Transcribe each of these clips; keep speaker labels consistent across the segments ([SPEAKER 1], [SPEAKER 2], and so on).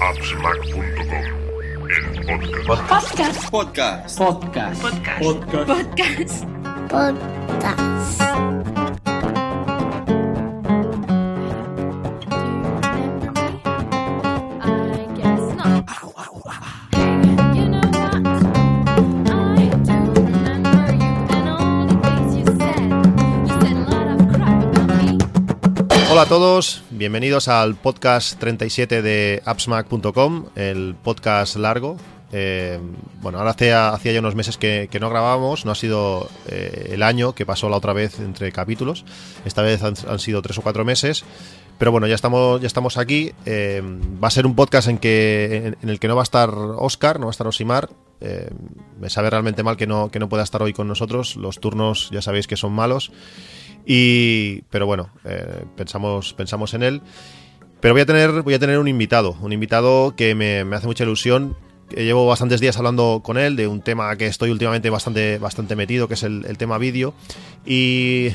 [SPEAKER 1] appsmac.com, el podcast.
[SPEAKER 2] Podcast.
[SPEAKER 3] Podcast.
[SPEAKER 4] Podcast.
[SPEAKER 3] Podcast.
[SPEAKER 5] Podcast.
[SPEAKER 6] I guess not. You know what? I do remember you and all the things you said. You said a lot of crap about me.
[SPEAKER 7] Hola a todos, bienvenidos al podcast 37 de appsmac.com, el podcast largo. Eh, bueno, ahora hacía, ya unos meses que, no grabábamos, no ha sido eh, el año que pasó la otra vez entre capítulos, esta vez han, sido tres o cuatro meses, pero bueno, ya estamos, ya aquí. Eh, va a ser un podcast en, el que no va a estar Oscar, no va a estar Osimar. Me sabe realmente mal que no pueda estar hoy con nosotros, los turnos ya sabéis que son malos. Y, pero bueno, eh, pensamos, pensamos en él. Pero voy a tener, voy a tener un invitado, un invitado que me, me hace mucha ilusión. que Llevo bastantes días hablando con él de un tema que estoy últimamente bastante, bastante metido, que es el tema vídeo. Y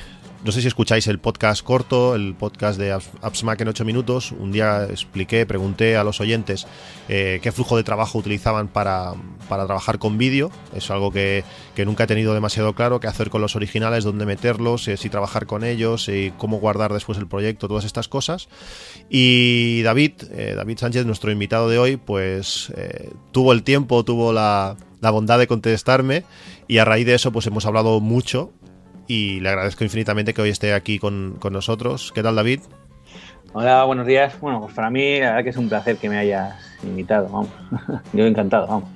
[SPEAKER 7] no sé si escucháis el podcast corto, el podcast de Apps- AppsMac en 8 minutos. Un día expliqué, pregunté a los oyentes eh, qué flujo de trabajo utilizaban para, para trabajar con vídeo. Es algo que, que nunca he tenido demasiado claro, qué hacer con los originales, dónde meterlos, eh, si trabajar con ellos, eh, cómo guardar después el proyecto, todas estas cosas. Y David, David Sánchez, nuestro invitado de hoy, pues tuvo el tiempo, tuvo la, la bondad de contestarme y a raíz de eso pues hemos hablado mucho y le agradezco infinitamente que hoy esté aquí con, con nosotros. ¿Qué tal David?
[SPEAKER 8] Hola, buenos días. Bueno, pues para mí la verdad que es un placer que me hayas invitado, vamos. Yo encantado, vamos.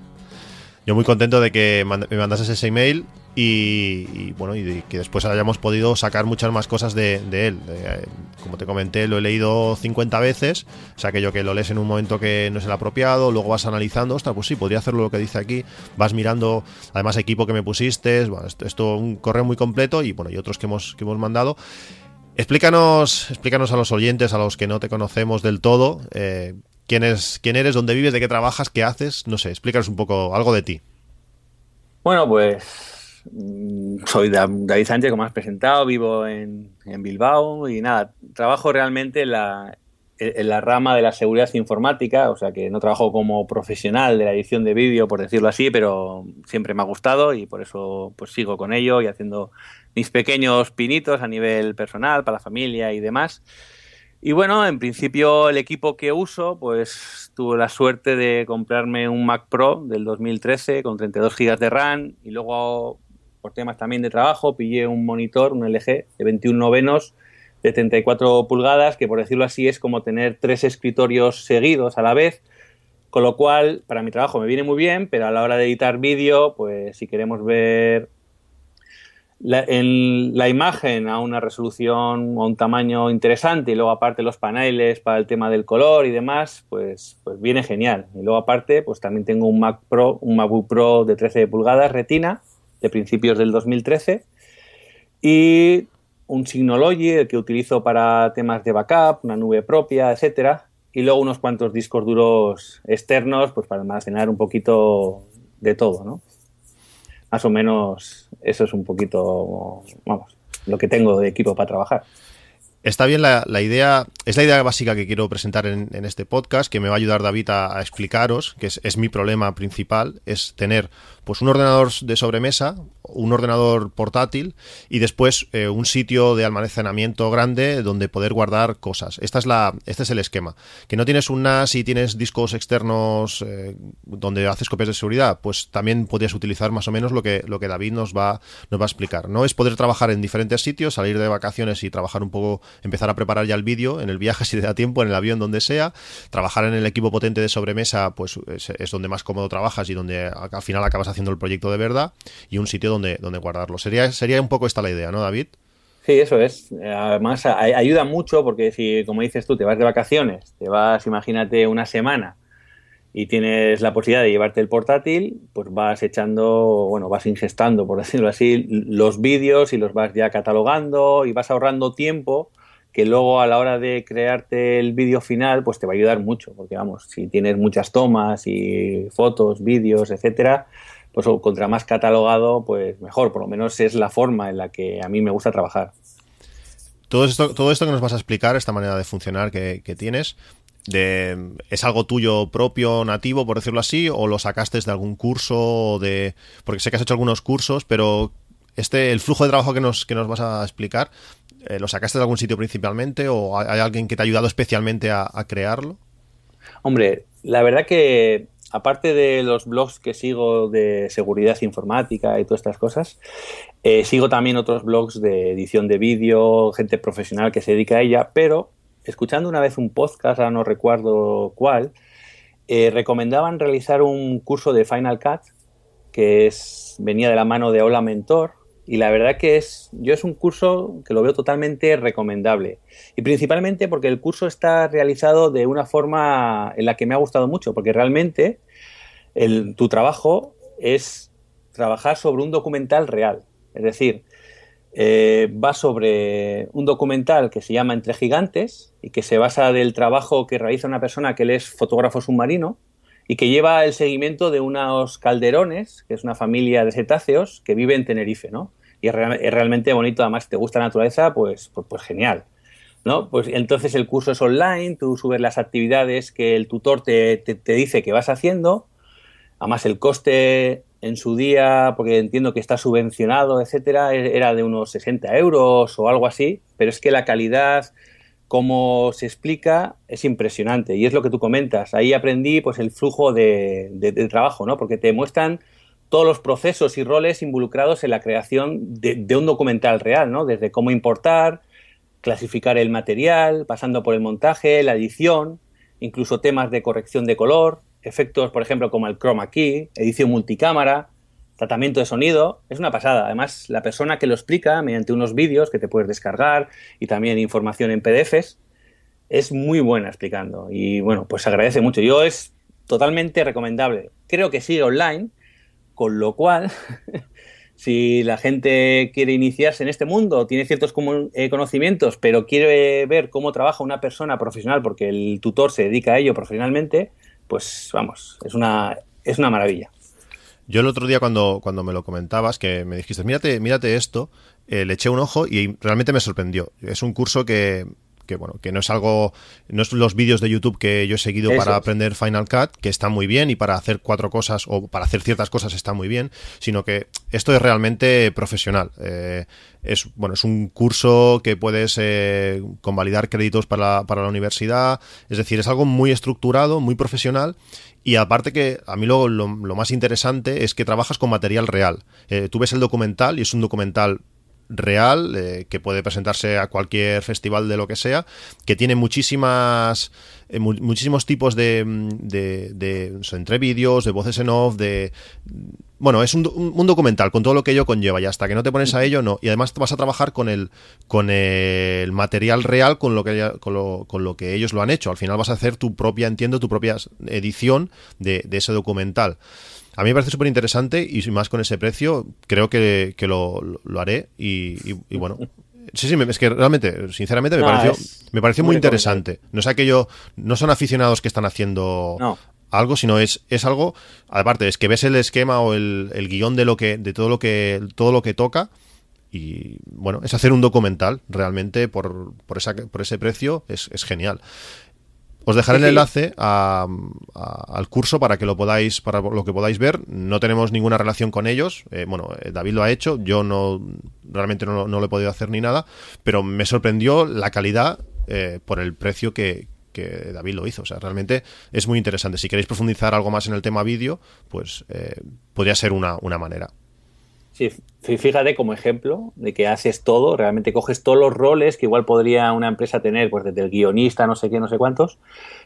[SPEAKER 7] Yo muy contento de que me mandases ese email y, bueno, y que después hayamos podido sacar muchas más cosas de, él. Eh, como te comenté, lo he leído 50 veces, o sea, aquello que lo lees en un momento que no es el apropiado, luego vas analizando, ostras, pues sí, podría hacerlo lo que dice aquí, vas mirando, además equipo que me pusiste, bueno, esto, esto un correo muy completo y bueno, y otros que hemos, que hemos mandado. Explícanos, explícanos a los oyentes, a los que no te conocemos del todo, eh, quién, es, quién eres, dónde vives, de qué trabajas, qué haces, no sé, explícanos un poco algo de ti.
[SPEAKER 8] Bueno, pues soy Da- David Sánchez, como has presentado, vivo en, en Bilbao y nada, trabajo realmente en la, en la rama de la seguridad informática, o sea que no trabajo como profesional de la edición de vídeo, por decirlo así, pero siempre me ha gustado y por eso pues sigo con ello y haciendo mis pequeños pinitos a nivel personal, para la familia y demás. Y bueno, en principio el equipo que uso, pues tuve la suerte de comprarme un Mac Pro del 2013 con 32 GB de RAM y luego por temas también de trabajo pillé un monitor, un LG de 21 novenos de 34 pulgadas, que por decirlo así es como tener tres escritorios seguidos a la vez, con lo cual para mi trabajo me viene muy bien, pero a la hora de editar vídeo, pues si queremos ver la, la imagen a una resolución o un tamaño interesante y luego aparte los paneles para el tema del color y demás, pues, pues viene genial. Y luego aparte, pues también tengo un Mac Pro, un MacBook Pro de 13 pulgadas Retina de principios del 2013 y un Synology, el que utilizo para temas de backup, una nube propia, etcétera, y luego unos cuantos discos duros externos, pues para almacenar un poquito de todo, ¿no? Más o menos eso es un poquito, vamos, lo que tengo de equipo para trabajar.
[SPEAKER 7] Está bien la, la idea, es la idea básica que quiero presentar en, en este podcast, que me va a ayudar David a, a explicaros, que es, es mi problema principal, es tener pues un ordenador de sobremesa, un ordenador portátil y después eh, un sitio de almacenamiento grande donde poder guardar cosas. Esta es la, este es el esquema. Que no tienes un NAS y tienes discos externos eh, donde haces copias de seguridad, pues también podrías utilizar más o menos lo que, lo que David nos va, nos va a explicar. No es poder trabajar en diferentes sitios, salir de vacaciones y trabajar un poco, empezar a preparar ya el vídeo en el viaje si te da tiempo, en el avión, donde sea. Trabajar en el equipo potente de sobremesa, pues es, es donde más cómodo trabajas y donde al final acabas haciendo el proyecto de verdad y un sitio donde, donde guardarlo. Sería, sería un poco esta la idea, ¿no, David?
[SPEAKER 8] Sí, eso es. Además, ayuda mucho porque si, como dices tú, te vas de vacaciones, te vas, imagínate, una semana y tienes la posibilidad de llevarte el portátil, pues vas echando, bueno, vas ingestando, por decirlo así, los vídeos y los vas ya catalogando y vas ahorrando tiempo que luego a la hora de crearte el vídeo final, pues te va a ayudar mucho, porque vamos, si tienes muchas tomas y fotos, vídeos, etcétera, pues o contra más catalogado, pues mejor, por lo menos es la forma en la que a mí me gusta trabajar.
[SPEAKER 7] Todo esto, todo esto que nos vas a explicar, esta manera de funcionar que, que tienes, de ¿Es algo tuyo propio, nativo, por decirlo así? ¿O lo sacaste de algún curso? de Porque sé que has hecho algunos cursos, pero este, el flujo de trabajo que nos, que nos vas a explicar, eh, ¿lo sacaste de algún sitio principalmente? ¿O hay alguien que te ha ayudado especialmente a, a crearlo?
[SPEAKER 8] Hombre, la verdad que aparte de los blogs que sigo de seguridad informática y todas estas cosas, eh, sigo también otros blogs de edición de vídeo, gente profesional que se dedica a ella, pero escuchando una vez un podcast, ahora no recuerdo cuál, eh, recomendaban realizar un curso de Final Cut que es, venía de la mano de Hola Mentor y la verdad que es, yo es un curso que lo veo totalmente recomendable. Y principalmente porque el curso está realizado de una forma en la que me ha gustado mucho, porque realmente el, tu trabajo es trabajar sobre un documental real, es decir, eh, va sobre un documental que se llama Entre Gigantes y que se basa del trabajo que realiza una persona que es fotógrafo submarino y que lleva el seguimiento de unos calderones, que es una familia de cetáceos que vive en Tenerife, ¿no? Y es, real- es realmente bonito, además, si te gusta la naturaleza, pues, pues, pues genial. ¿no? Pues entonces el curso es online, tú subes las actividades que el tutor te, te- te dice que vas haciendo, además el coste en su día, porque entiendo que está subvencionado, etcétera, e- era de unos 60 euros o algo así, pero es que la calidad, como se explica, es impresionante y es lo que tú comentas. Ahí aprendí pues el flujo de, de- de trabajo, ¿no? Porque te muestran todos los procesos y roles involucrados en la creación de, de un documental real, ¿no? Desde cómo importar, clasificar el material, pasando por el montaje, la edición, incluso temas de corrección de color, efectos, por ejemplo, como el chroma key, edición multicámara, tratamiento de sonido, es una pasada. Además, la persona que lo explica mediante unos vídeos que te puedes descargar y también información en PDFs, es muy buena explicando y bueno, pues agradece mucho. Yo es totalmente recomendable. Creo que sigue online, con lo cual si la gente quiere iniciarse en este mundo, tiene ciertos eh, conocimientos, pero quiere ver cómo trabaja una persona profesional, porque el tutor se dedica a ello profesionalmente, pues vamos, es una, es una maravilla.
[SPEAKER 7] Yo el otro día cuando, cuando me lo comentabas, que me dijiste, mírate, mírate esto, eh, le eché un ojo y realmente me sorprendió. Es un curso que, que bueno, que no es algo, no es los vídeos de YouTube que yo he seguido
[SPEAKER 8] Eso
[SPEAKER 7] para aprender Final Cut, que está muy bien y para hacer cuatro cosas o para hacer ciertas cosas está muy bien, sino que esto es realmente profesional. Eh, es bueno, es un curso que puedes eh, convalidar créditos para, para la universidad, es decir, es algo muy estructurado, muy profesional y aparte que a mí lo, lo, lo más interesante es que trabajas con material real. Eh, tú ves el documental y es un documental real eh, que puede presentarse a cualquier festival de lo que sea que tiene muchísimas eh, mu- muchísimos tipos de, mm, de, de entre vídeos de voces en off de bueno es un, un- documental con todo lo que ello conlleva y hasta que no te pones a ello no. Y además vas a trabajar con el con el material real con lo que con lo, con lo que ellos lo han hecho. Al final vas a hacer tu propia entiendo tu propia edición de, de ese documental a mí me parece súper interesante y más con ese precio, creo que, que lo, lo- lo haré y, y- y bueno. Sí, sí, es que realmente, sinceramente, me
[SPEAKER 8] No,
[SPEAKER 7] pareció, me pareció
[SPEAKER 8] muy
[SPEAKER 7] muy interesante. No es aquello, no son aficionados que están haciendo
[SPEAKER 8] No.
[SPEAKER 7] algo, sino es, es algo, aparte, es que ves el esquema o el, el guion de lo que, de todo lo que, todo lo que toca. Y bueno, es hacer un documental realmente por, por, esa, por ese precio, es, es genial. Os dejaré
[SPEAKER 8] Sí,
[SPEAKER 7] el enlace a- a- al curso para que lo podáis para lo que podáis ver. No tenemos ninguna relación con ellos. Eh, bueno, eh, David lo ha hecho. Yo no realmente no, lo- no lo he podido hacer ni nada. Pero me sorprendió la calidad eh, por el precio que, que David lo hizo. O sea, realmente es muy interesante. Si queréis profundizar algo más en el tema vídeo, pues eh, podría ser una, una manera.
[SPEAKER 8] Sí, fí- fíjate como ejemplo de que haces todo, realmente coges todos los roles que igual podría una empresa tener, pues desde el guionista, no sé qué, no sé cuántos,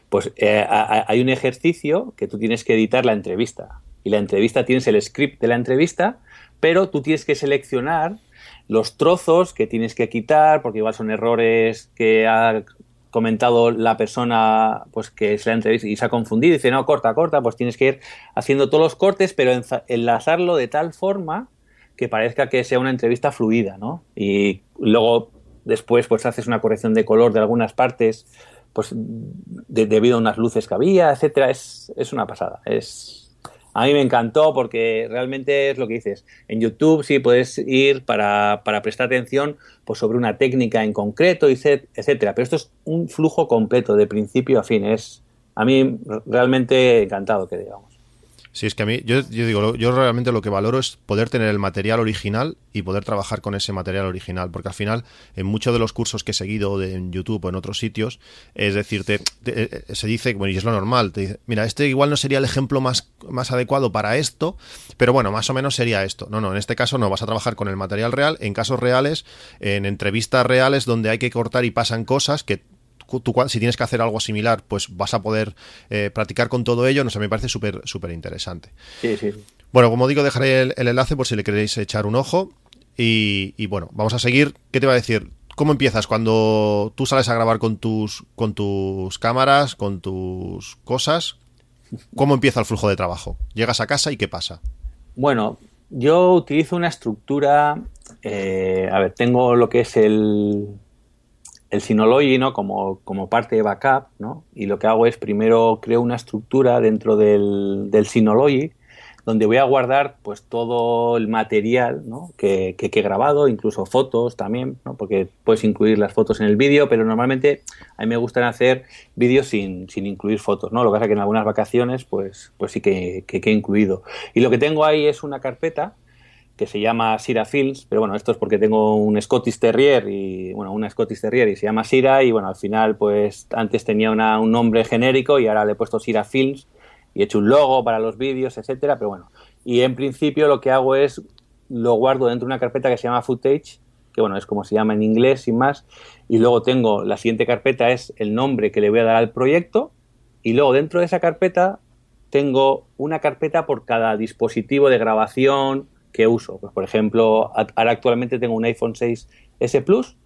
[SPEAKER 8] pues eh, hay un ejercicio que tú tienes que editar la entrevista. Y la entrevista tienes el script de la entrevista, pero tú tienes que seleccionar los trozos que tienes que quitar, porque igual son errores que ha comentado la persona pues que es la entrevista y se ha confundido y dice no corta corta pues tienes que ir haciendo todos los cortes pero enlazarlo de tal forma que parezca que sea una entrevista fluida, ¿no? Y luego después pues haces una corrección de color de algunas partes pues de- debido a unas luces que había, etcétera, es, es una pasada. Es A mí me encantó porque realmente es lo que dices. En YouTube sí puedes ir para, para prestar atención pues, sobre una técnica en concreto, etc- etcétera. Pero esto es un flujo completo, de principio a fin. Es a mí realmente encantado que digamos.
[SPEAKER 7] Sí, es que a mí, yo, digo, yo realmente lo que valoro es poder tener el material original y poder trabajar con ese material original, porque al final, en muchos de los cursos que he seguido de, en YouTube o en otros sitios, es decir, te- te- eh, se dice, bueno, y es lo normal, te dice, mira, este igual no sería el ejemplo más, más adecuado para esto, pero bueno, más o menos sería esto. No, no, en este caso no, vas a trabajar con el material real, en casos reales, en entrevistas reales donde hay que cortar y pasan cosas que tú si tienes que hacer algo similar, pues vas a poder eh, practicar con todo ello. No sé, me parece súper súper interesante.
[SPEAKER 8] Sí, sí.
[SPEAKER 7] Bueno, como digo, dejaré el, el enlace por si le queréis echar un ojo. Y, y bueno, vamos a seguir. ¿Qué te va a decir? ¿Cómo empiezas cuando tú sales a grabar con tus, con tus cámaras, con tus cosas? ¿Cómo empieza el flujo de trabajo? Llegas a casa y ¿qué pasa?
[SPEAKER 8] Bueno, yo utilizo una estructura. eh, a ver, tengo lo que es el, el Synology, ¿no? Como, como parte de backup, ¿no? Y lo que hago es primero creo una estructura dentro del, del Synology donde voy a guardar pues todo el material ¿no? que, que- he grabado, incluso fotos también, ¿no? porque puedes incluir las fotos en el vídeo, pero normalmente a mí me gustan hacer vídeos sin, sin incluir fotos, ¿no? Lo que pasa es que en algunas vacaciones pues, pues sí que- que he incluido. Y lo que tengo ahí es una carpeta que se llama Sira Films, pero bueno, esto es porque tengo un Scottish Terrier y bueno, una Scottish Terrier y se llama Sira y bueno, al final pues antes tenía una- un nombre genérico y ahora le he puesto Sira Films y he hecho un logo para los vídeos, etcétera, pero bueno, y en principio lo que hago es lo guardo dentro de una carpeta que se llama Footage, que bueno, es como se llama en inglés sin más, y luego tengo la siguiente carpeta es el nombre que le voy a dar al proyecto y luego dentro de esa carpeta tengo una carpeta por cada dispositivo de grabación que uso. Pues, por ejemplo, ahora actualmente tengo un iPhone 6S Plus,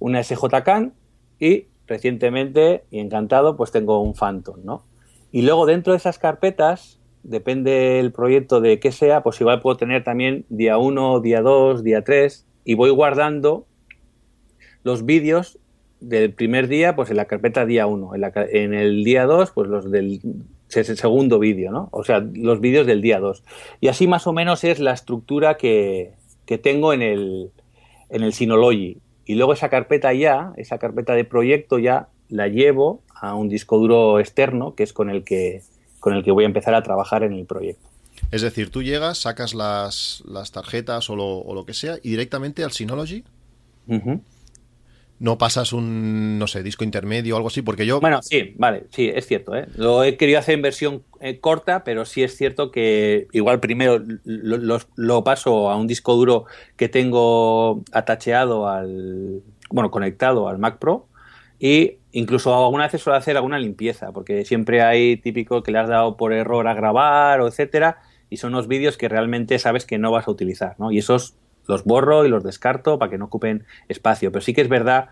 [SPEAKER 8] una SJ Can y recientemente, y encantado, pues tengo un Phantom, ¿no? Y luego dentro de esas carpetas, depende del proyecto de qué sea, pues igual puedo tener también día 1, día 2, día 3, y voy guardando los vídeos del primer día, pues en la carpeta día 1, en, en el día 2, pues los del segundo vídeo, ¿no? O sea, los vídeos del día 2. Y así más o menos es la estructura que, que tengo en el, en el Synology. Y luego esa carpeta ya, esa carpeta de proyecto ya la llevo a un disco duro externo, que es con el que, con el que voy a empezar a trabajar en el proyecto.
[SPEAKER 7] Es decir, tú llegas, sacas las, las tarjetas o lo, o lo que sea y directamente al Synology
[SPEAKER 8] Ujú.
[SPEAKER 7] No pasas un, no sé, disco intermedio o algo así, porque yo...
[SPEAKER 8] Bueno, sí, vale, sí, es cierto. ¿eh? Lo he querido hacer en versión eh, corta, pero sí es cierto que igual primero lo, paso a un disco duro que tengo atacheado al, bueno, conectado al Mac Pro y incluso alguna vez suelo hacer alguna limpieza, porque siempre hay típico que le has dado por error a grabar o etcétera, y son unos vídeos que realmente sabes que no vas a utilizar, ¿no? Y esos los borro y los descarto para que no ocupen espacio. Pero sí que es verdad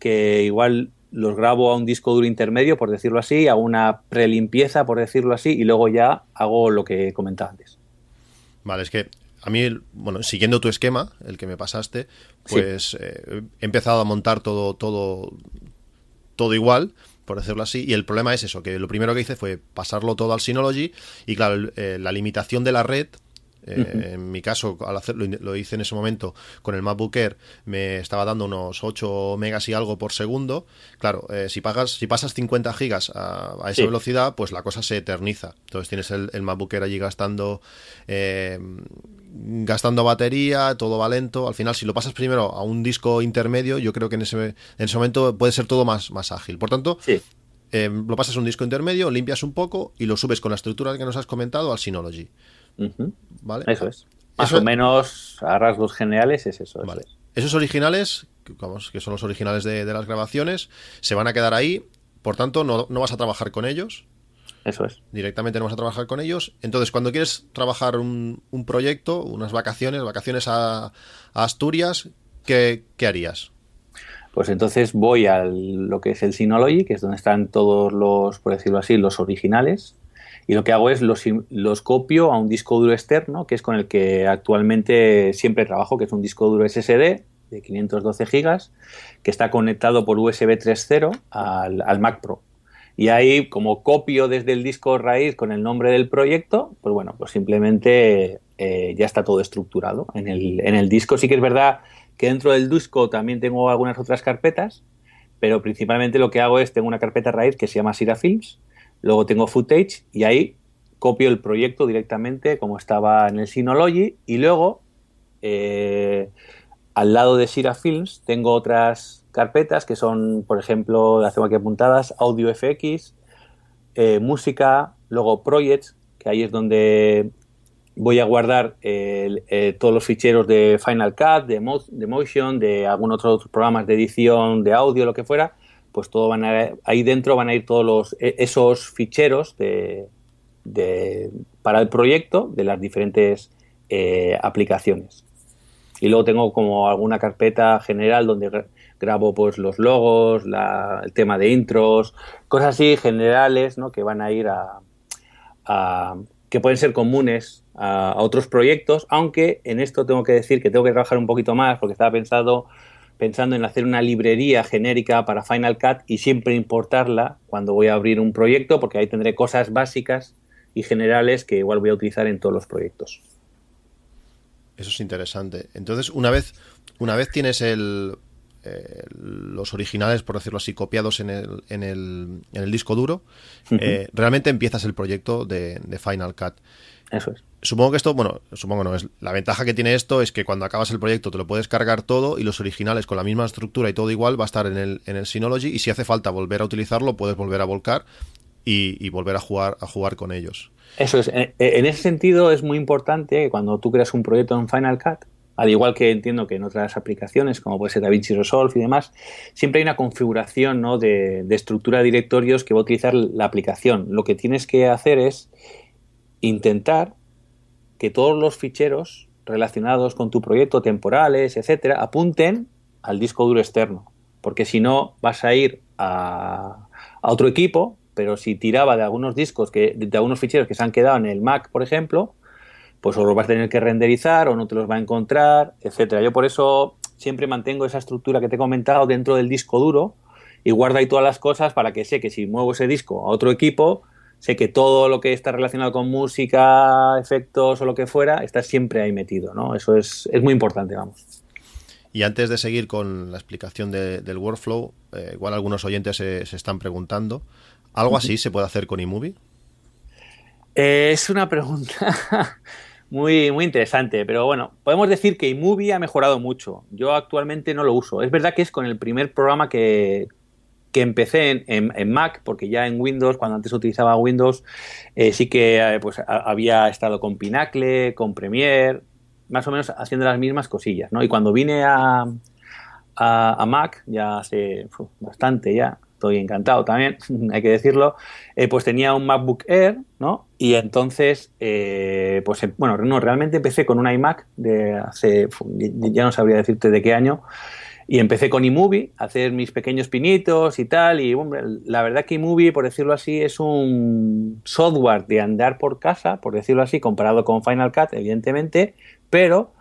[SPEAKER 8] que igual los grabo a un disco duro intermedio, por decirlo así, hago una prelimpieza, por decirlo así, y luego ya hago lo que comentaba antes.
[SPEAKER 7] Vale, es que a mí, bueno, siguiendo tu esquema, el que me pasaste, pues eh, he empezado a montar todo, todo, todo igual, por decirlo así, y el problema es eso, que lo primero que hice fue pasarlo todo al Synology, y claro, eh, la limitación de la red, eh, en mi caso, al hacerlo, lo hice en ese momento con el MacBook Air, me estaba dando unos 8 megas y algo por segundo. Claro, eh, si pagas, si pasas 50 gigas a, a esa
[SPEAKER 8] Sí.
[SPEAKER 7] velocidad, pues la cosa se eterniza. Entonces tienes el, el MacBook Air allí gastando eh, gastando batería, todo va lento. Al final, si lo pasas primero a un disco intermedio, yo creo que en ese, en ese momento puede ser todo más, más ágil. Por tanto,
[SPEAKER 8] Sí,
[SPEAKER 7] eh, lo pasas a un disco intermedio, limpias un poco y lo subes con la estructura que nos has comentado al Synology.
[SPEAKER 8] Eso es. Más
[SPEAKER 7] Eso-
[SPEAKER 8] o menos a rasgos generales es eso. es.
[SPEAKER 7] Esos originales, que, vamos, que son los originales de, de las grabaciones, se van a quedar ahí. Por tanto, no, no vas a trabajar con ellos.
[SPEAKER 8] Eso es.
[SPEAKER 7] Directamente no vas a trabajar con ellos. Entonces, cuando quieres trabajar un, un proyecto, unas vacaciones, vacaciones a, a Asturias, ¿qué, qué harías?
[SPEAKER 8] Pues entonces voy a lo que es el Synology, que es donde están todos los, por decirlo así, los originales. Y lo que hago es los, los copio a un disco duro externo, que es con el que actualmente siempre trabajo, que es un disco duro SSD de 512 gigas, que está conectado por USB 3.0 al, al Mac Pro. Y ahí, como copio desde el disco raíz con el nombre del proyecto, pues bueno, pues simplemente eh, ya está todo estructurado. En el, en el disco sí que es verdad que dentro del disco también tengo algunas otras carpetas, pero principalmente lo que hago es, tengo una carpeta raíz que se llama Sira Films, luego tengo Footage y ahí copio el proyecto directamente como estaba en el Synology y luego eh, al lado de Sira Films tengo otras carpetas que son, por ejemplo, las aquí apuntadas, Audio FX, eh, música, luego Projects, que ahí es donde voy a guardar eh, todos los ficheros de Final Cut, de, Mo- de Motion, de algún otro otros programas de edición de audio, lo que fuera, pues todo van a, ahí dentro van a ir todos los, e- esos ficheros de, de- para el proyecto de las diferentes eh, aplicaciones. Y luego tengo como alguna carpeta general donde gra- grabo pues los logos, la- el tema de intros, cosas así generales, ¿no? Que van a ir a, a- que pueden ser comunes a, a otros proyectos, aunque en esto tengo que decir que tengo que trabajar un poquito más porque estaba pensado pensando en hacer una librería genérica para Final Cut y siempre importarla cuando voy a abrir un proyecto porque ahí tendré cosas básicas y generales que igual voy a utilizar en todos los proyectos.
[SPEAKER 7] Eso es interesante. Entonces, una vez, una vez tienes el, eh, los originales, por decirlo así, copiados en el, en el, en el disco duro, eh, realmente empiezas el proyecto de, de Final Cut.
[SPEAKER 8] Eso es.
[SPEAKER 7] Supongo que esto, bueno, supongo no, es la ventaja que tiene esto es que cuando acabas el proyecto te lo puedes cargar todo y los originales con la misma estructura y todo igual va a estar en el, en el Synology y si hace falta volver a utilizarlo puedes volver a volcar y, volver a jugar, a jugar con ellos.
[SPEAKER 8] Eso es. En, en ese sentido es muy importante que cuando tú creas un proyecto en Final Cut, al igual que entiendo que en otras aplicaciones, como puede ser DaVinci Resolve y demás, siempre hay una configuración ¿no? de, de estructura de directorios que va a utilizar la aplicación. Lo que tienes que hacer es intentar que todos los ficheros relacionados con tu proyecto, temporales, etcétera, apunten al disco duro externo. Porque si no, vas a ir a, otro equipo, pero si tiraba de algunos discos, que, de algunos ficheros que se han quedado en el Mac, por ejemplo, pues o los vas a tener que renderizar o no te los va a encontrar, etcétera. Yo por eso siempre mantengo esa estructura que te he comentado dentro del disco duro y guardo ahí todas las cosas para que sé que si muevo ese disco a otro equipo, sé que todo lo que está relacionado con música, efectos o lo que fuera, está siempre ahí metido, ¿no? Eso es, es muy importante, vamos.
[SPEAKER 7] Y antes de seguir con la explicación de- del workflow, eh, igual algunos oyentes se, se están preguntando, ¿algo así se puede hacer con iMovie?
[SPEAKER 8] Eh, es una pregunta muy, muy interesante, pero bueno, podemos decir que iMovie ha mejorado mucho. Yo actualmente no lo uso. Es verdad que es con el primer programa que, que empecé en, Mac, porque ya en Windows, cuando antes utilizaba Windows, eh, sí que eh, pues, había estado con Pinacle, con Premiere, más o menos haciendo las mismas cosillas, ¿no? Y cuando vine a, a, Mac, ya hace bastante ya, estoy encantado también, hay que decirlo, eh, pues tenía un MacBook Air, ¿no? Y entonces, eh, pues bueno, no, realmente empecé con un iMac de hace, ya no sabría decirte de qué año, y empecé con iMovie, a hacer mis pequeños pinitos y tal, y hombre, la verdad que iMovie, por decirlo así, es un software de andar por casa, por decirlo así, comparado con Final Cut, evidentemente, pero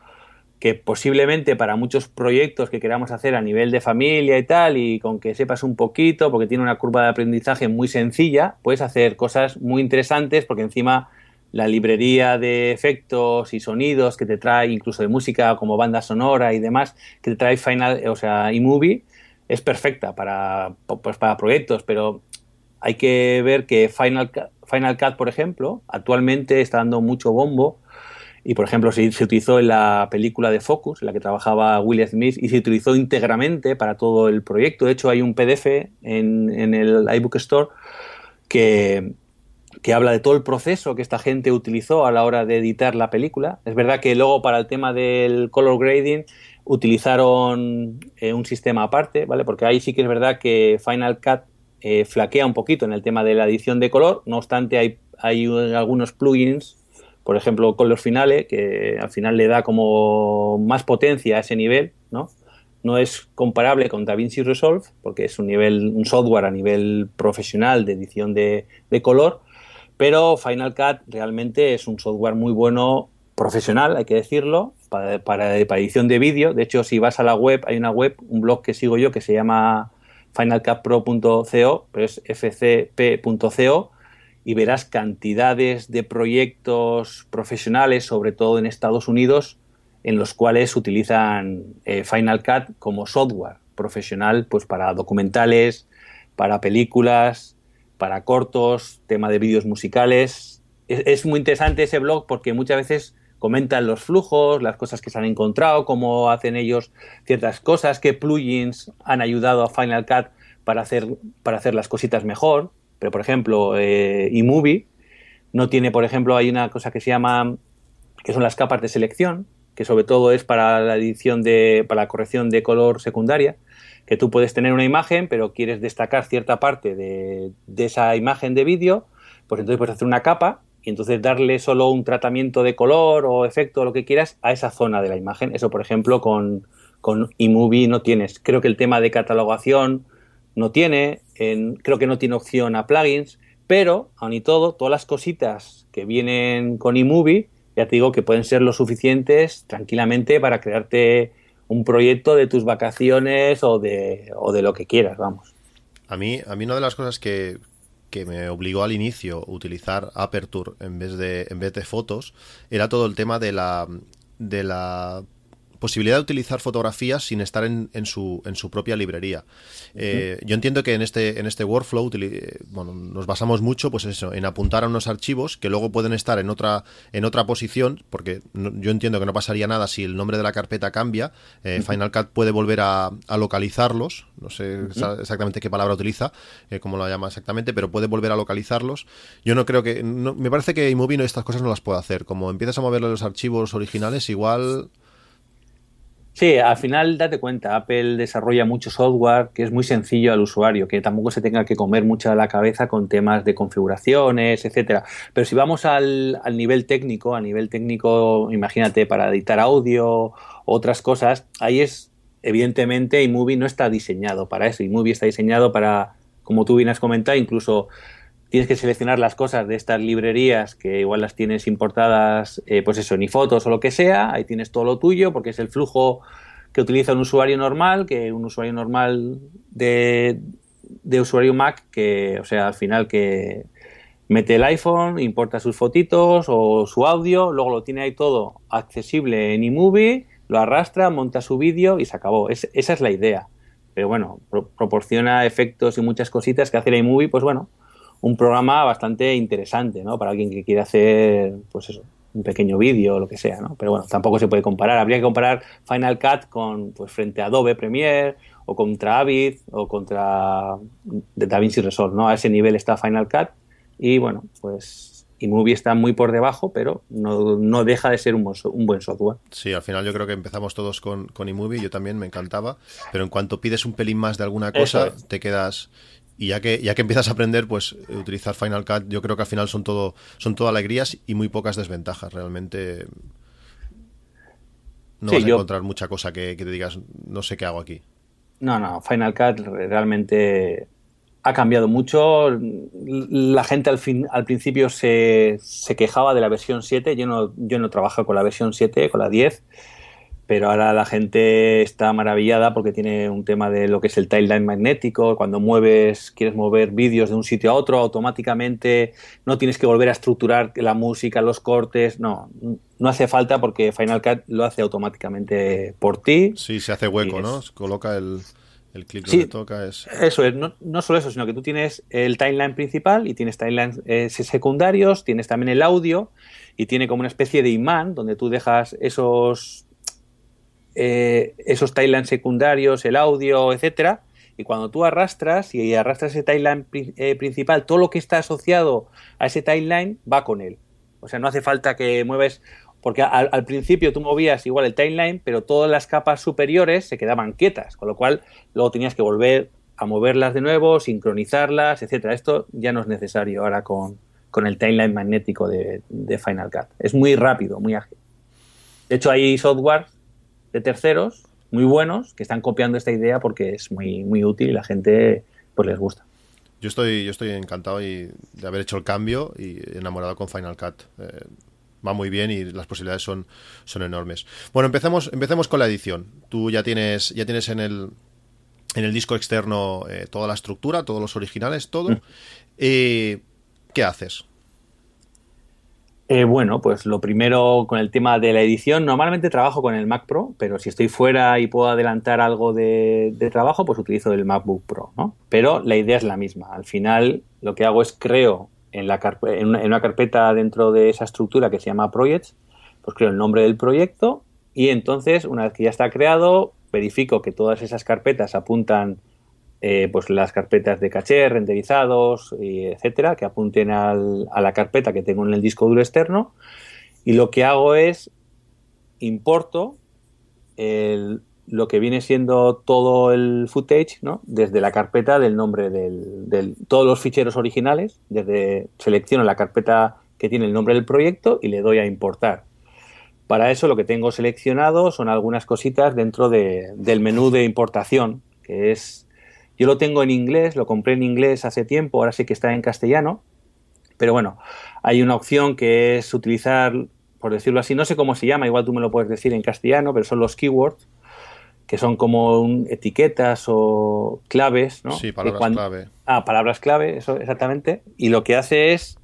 [SPEAKER 8] que posiblemente para muchos proyectos que queramos hacer a nivel de familia y tal, y con que sepas un poquito, porque tiene una curva de aprendizaje muy sencilla, puedes hacer cosas muy interesantes, porque encima la librería de efectos y sonidos que te trae, incluso de música como banda sonora y demás, que te trae Final, o sea, iMovie, es perfecta para, pues para proyectos, pero hay que ver que Final, Final Cut, por ejemplo, actualmente está dando mucho bombo y, por ejemplo, se, se utilizó en la película de Focus, en la que trabajaba Will Smith, y se utilizó íntegramente para todo el proyecto. De hecho, hay un PDF en, en el iBook Store que, que habla de todo el proceso que esta gente utilizó a la hora de editar la película. Es verdad que luego para el tema del color grading utilizaron eh, un sistema aparte, ¿vale? Porque ahí sí que es verdad que Final Cut eh, flaquea un poquito en el tema de la edición de color, no obstante hay, hay algunos plugins, por ejemplo Color Finale, que al final le da como más potencia a ese nivel, ¿no? No es comparable con DaVinci Resolve, porque es un nivel, un software a nivel profesional de edición de, de color, pero Final Cut realmente es un software muy bueno profesional, hay que decirlo, para, edición de vídeo. De hecho, si vas a la web, hay una web, un blog que sigo yo que se llama finalcutpro.co, pero es fcp.co, y verás cantidades de proyectos profesionales, sobre todo en Estados Unidos, en los cuales utilizan eh, Final Cut como software profesional pues para documentales, para películas, para cortos, tema de vídeos musicales. Es, muy interesante ese blog porque muchas veces comentan los flujos, las cosas que se han encontrado, cómo hacen ellos ciertas cosas, qué plugins han ayudado a Final Cut para hacer, para hacer las cositas mejor. Pero, por ejemplo, eh, eMovie no tiene, por ejemplo, hay una cosa que se llama, que son las capas de selección, que sobre todo es para la edición de, para la corrección de color secundaria, que tú puedes tener una imagen, pero quieres destacar cierta parte de, esa imagen de vídeo, pues entonces puedes hacer una capa y entonces darle solo un tratamiento de color o efecto o lo que quieras a esa zona de la imagen. Eso, por ejemplo, con, con eMovie no tienes. Creo que el tema de catalogación no tiene, en, creo que no tiene opción a plugins, pero, aun y todo, todas las cositas que vienen con eMovie, ya te digo que pueden ser lo suficientes tranquilamente para crearte un proyecto de tus vacaciones o de, o de lo que quieras, vamos.
[SPEAKER 7] A mí, a mí una de las cosas que, que me obligó al inicio a utilizar Aperture en vez de en vez de fotos era todo el tema de la de la posibilidad de utilizar fotografías sin estar en, en su, en su propia librería. Eh, yo entiendo que en este, en este workflow utili- bueno, nos basamos mucho pues eso, en apuntar a unos archivos que luego pueden estar en otra, en otra posición, porque no- yo entiendo que no pasaría nada si el nombre de la carpeta cambia. Eh, Final Cut puede volver a, a localizarlos, no sé exa- exactamente qué palabra utiliza, eh, cómo lo llama exactamente, pero puede volver a localizarlos. Yo no creo que... no- me parece que iMovie no, estas cosas no las puede hacer. Como empiezas a mover los archivos originales, igual...
[SPEAKER 8] Sí, al final date cuenta, Apple desarrolla mucho software que es muy sencillo al usuario, que tampoco se tenga que comer mucha la cabeza con temas de configuraciones, etcétera. Pero si vamos al, al nivel técnico, a nivel técnico, imagínate, para editar audio, otras cosas, ahí es, evidentemente, iMovie no está diseñado para eso. iMovie está diseñado para, como tú bien has comentado, incluso tienes que seleccionar las cosas de estas librerías que igual las tienes importadas, eh, pues eso, ni fotos o lo que sea, ahí tienes todo lo tuyo porque es el flujo que utiliza un usuario normal, que un usuario normal de, de usuario Mac, que, o sea, al final que mete el iPhone, importa sus fotitos o su audio, luego lo tiene ahí todo accesible en eMovie, lo arrastra, monta su vídeo y se acabó. Es- esa es la idea. Pero bueno, pro- proporciona efectos y muchas cositas que hace la iMovie, pues bueno, un programa bastante interesante, ¿no? Para alguien que quiere hacer, pues eso, un pequeño vídeo o lo que sea, ¿no? Pero bueno, tampoco se puede comparar. Habría que comparar Final Cut con, pues, frente a Adobe Premiere o contra Avid o contra DaVinci Resolve, ¿no? A ese nivel está Final Cut y bueno, pues eMovie está muy por debajo, pero no, no deja de ser un un buen software.
[SPEAKER 7] Sí, al final yo creo que empezamos todos con, con eMovie, yo también me encantaba, pero en cuanto pides un pelín más de alguna cosa,
[SPEAKER 8] es.
[SPEAKER 7] te quedas... Y ya que, ya que empiezas a aprender, pues eh, utilizar Final Cut, yo creo que al final son todo, son todo alegrías y muy pocas desventajas. Realmente no
[SPEAKER 8] Sí,
[SPEAKER 7] vas a
[SPEAKER 8] yo-
[SPEAKER 7] encontrar mucha cosa que, que te digas, no sé qué hago aquí.
[SPEAKER 8] No, no, Final Cut realmente ha cambiado mucho. La gente al, fin, al principio se, se quejaba de la versión 7. Yo no, yo no trabajo con la versión 7, con la 10. Pero ahora la gente está maravillada porque tiene un tema de lo que es el timeline magnético. Cuando mueves, quieres mover vídeos de un sitio a otro, automáticamente no tienes que volver a estructurar la música, los cortes. No, no hace falta porque Final Cut lo hace automáticamente por ti.
[SPEAKER 7] Sí, se hace hueco, ¿no? Coloca el, el clic
[SPEAKER 8] Sí.
[SPEAKER 7] donde toca. Es...
[SPEAKER 8] Eso es, no, no solo eso, sino que tú tienes el timeline principal y tienes timelines eh, secundarios, tienes también el audio y tiene como una especie de imán donde tú dejas esos eh, esos timelines secundarios, el audio, etcétera, y cuando tú arrastras y arrastras ese timeline eh, principal, todo lo que está asociado a ese timeline va con él. O sea, no hace falta que mueves porque al, al principio tú movías igual el timeline, pero todas las capas superiores se quedaban quietas, con lo cual luego tenías que volver a moverlas de nuevo, sincronizarlas, etcétera. Esto ya no es necesario ahora con, con el timeline magnético de, de Final Cut. Es muy rápido, muy ágil. De hecho, hay software de terceros muy buenos que están copiando esta idea porque es muy, muy útil y la gente pues les gusta.
[SPEAKER 7] Yo estoy, yo estoy encantado y, de haber hecho el cambio y enamorado con Final Cut. Eh, va muy bien y las posibilidades son, son enormes. Bueno, empecemos, empecemos con la edición. Tú ya tienes, ya tienes en el en el disco externo eh, toda la estructura, todos los originales, todo.
[SPEAKER 8] Mm.
[SPEAKER 7] Eh, ¿Qué haces?
[SPEAKER 8] Eh, bueno, pues lo primero con el tema de la edición, normalmente trabajo con el Mac Pro, pero si estoy fuera y puedo adelantar algo de, trabajo, pues utilizo el MacBook Pro, ¿no? Pero la idea es la misma. Al final lo que hago es creo en, la una, en una carpeta dentro de esa estructura que se llama Projects, pues creo el nombre del proyecto y entonces una vez que ya está creado, verifico que todas esas carpetas apuntan eh, pues las carpetas de caché, renderizados, y etcétera, que apunten al- a la carpeta que tengo en el disco duro externo. Y lo que hago es importo lo que viene siendo todo el footage, ¿no? Desde la carpeta del nombre del, todos los ficheros originales, desde selecciono la carpeta que tiene el nombre del proyecto y le doy a importar. Para eso lo que tengo seleccionado son algunas cositas dentro de- del menú de importación, que es yo lo tengo en inglés, lo compré en inglés hace tiempo, ahora sí que está en castellano. Pero bueno, hay una opción que es utilizar, por decirlo así, no sé cómo se llama, igual tú me lo puedes decir en castellano, pero son los keywords, que son como un- etiquetas o claves, ¿no?
[SPEAKER 7] Sí, palabras
[SPEAKER 8] cuando-
[SPEAKER 7] clave.
[SPEAKER 8] Ah, palabras clave, eso exactamente. Y lo que hace es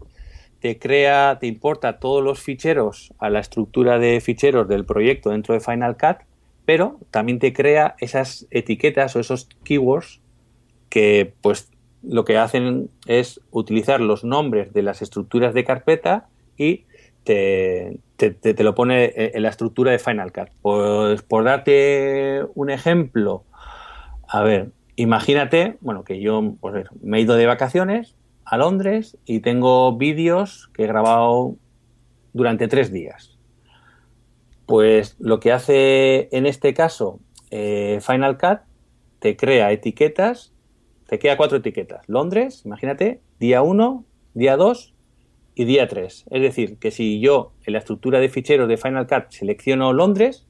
[SPEAKER 8] te crea, te importa todos los ficheros a la estructura de ficheros del proyecto dentro de Final Cut, pero también te crea esas etiquetas o esos keywords que pues lo que hacen es utilizar los nombres de las estructuras de carpeta y te, te- te- lo pone en la estructura de Final Cut. Pues por darte un ejemplo, a ver, imagínate, bueno, que yo pues, me he ido de vacaciones a Londres y tengo vídeos que he grabado durante tres días. Pues lo que hace en este caso eh, Final Cut te crea etiquetas, te crea cuatro etiquetas. Londres, imagínate, día 1, día 2 y día 3. Es decir, que si yo en la estructura de ficheros de Final Cut selecciono Londres,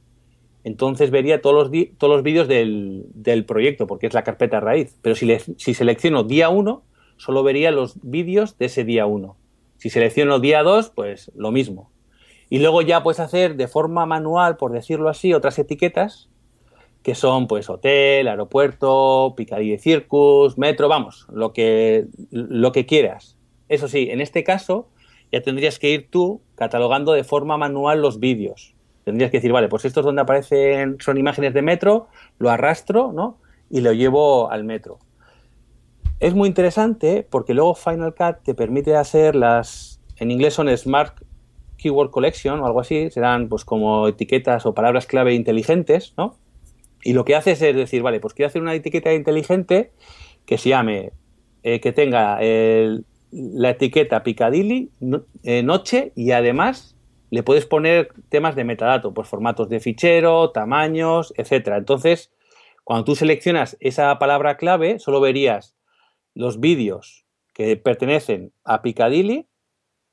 [SPEAKER 8] entonces vería todos los, todos los vídeos del, del proyecto, porque es la carpeta raíz. Pero si, si selecciono día 1, solo vería los vídeos de ese día 1. Si selecciono día 2, pues lo mismo. Y luego ya puedes hacer de forma manual, por decirlo así, otras etiquetas que son pues hotel, aeropuerto, Piccadilly Circus, metro, vamos, lo que, lo que quieras. Eso sí, en este caso ya tendrías que ir tú catalogando de forma manual los vídeos. Tendrías que decir, vale, pues estos donde aparecen son imágenes de metro, lo arrastro, ¿no? Y lo llevo al metro. Es muy interesante porque luego Final Cut te permite hacer las, en inglés son Smart Keyword Collection o algo así, serán pues como etiquetas o palabras clave inteligentes, ¿no? Y lo que haces es decir, vale, pues quiero hacer una etiqueta inteligente que se llame, eh, que tenga la etiqueta Piccadilly, no- eh, noche, y además le puedes poner temas de metadato, pues formatos de fichero, tamaños, etcétera. Entonces, cuando tú seleccionas esa palabra clave, solo verías los vídeos que pertenecen a Piccadilly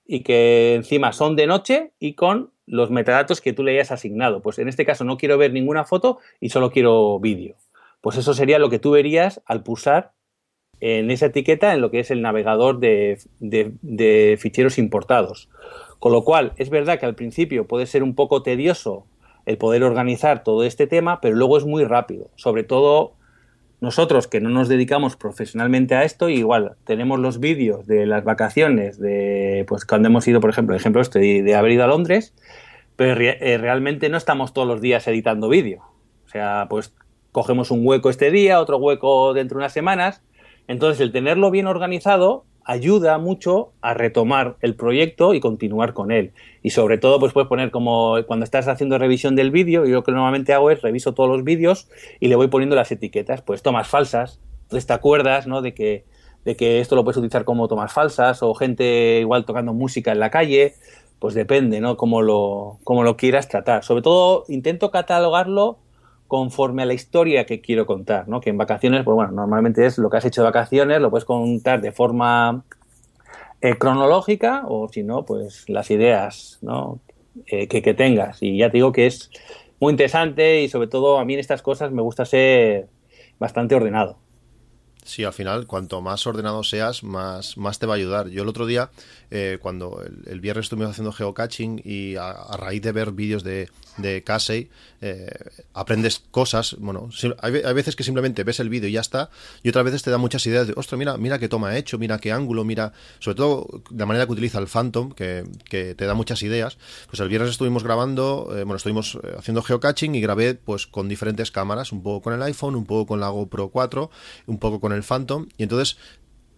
[SPEAKER 8] y que encima son de noche y con los metadatos que tú le hayas asignado. Pues en este caso no quiero ver ninguna foto y solo quiero vídeo. Pues eso sería lo que tú verías al pulsar en esa etiqueta en lo que es el navegador de, de- de ficheros importados. Con lo cual, es verdad que al principio puede ser un poco tedioso el poder organizar todo este tema, pero luego es muy rápido. Sobre todo nosotros que no nos dedicamos profesionalmente a esto, igual tenemos los vídeos de las vacaciones, de pues cuando hemos ido, por ejemplo, ejemplo este de, haber ido a Londres, pero eh, realmente no estamos todos los días editando vídeo. O sea, pues cogemos un hueco este día, otro hueco dentro de unas semanas. Entonces, el tenerlo bien organizado ayuda mucho a retomar el proyecto y continuar con él. Y sobre todo, pues puedes poner como cuando estás haciendo revisión del vídeo, yo lo que normalmente hago es reviso todos los vídeos y le voy poniendo las etiquetas, pues tomas falsas. Entonces te acuerdas, ¿no? De que, de que esto lo puedes utilizar como tomas falsas o gente igual tocando música en la calle. Pues depende, ¿no? Cómo lo, cómo lo quieras tratar. Sobre todo, intento catalogarlo conforme a la historia que quiero contar, ¿no? Que en vacaciones, pues bueno, normalmente es lo que has hecho de vacaciones, lo puedes contar de forma eh, cronológica o si no, pues las ideas, ¿no? Eh, que, que tengas. Y ya te digo que es muy interesante y sobre todo a mí en estas cosas me gusta ser bastante ordenado.
[SPEAKER 7] Sí, al final, cuanto más ordenado seas, más, más te va a ayudar. Yo el otro día, eh, cuando el, viernes estuvimos haciendo geocaching y a, raíz de ver vídeos de, Casey, eh, aprendes cosas. Bueno, hay, hay veces que simplemente ves el vídeo y ya está, y otras veces te da muchas ideas de, ostras, mira, mira qué toma ha hecho, mira qué ángulo, mira, sobre todo la manera que utiliza el Phantom, que, que te da muchas ideas. Pues el viernes estuvimos grabando, eh, bueno, estuvimos eh, haciendo geocaching y grabé pues con diferentes cámaras, un poco con el iPhone, un poco con la GoPro 4, un poco con el Phantom, y entonces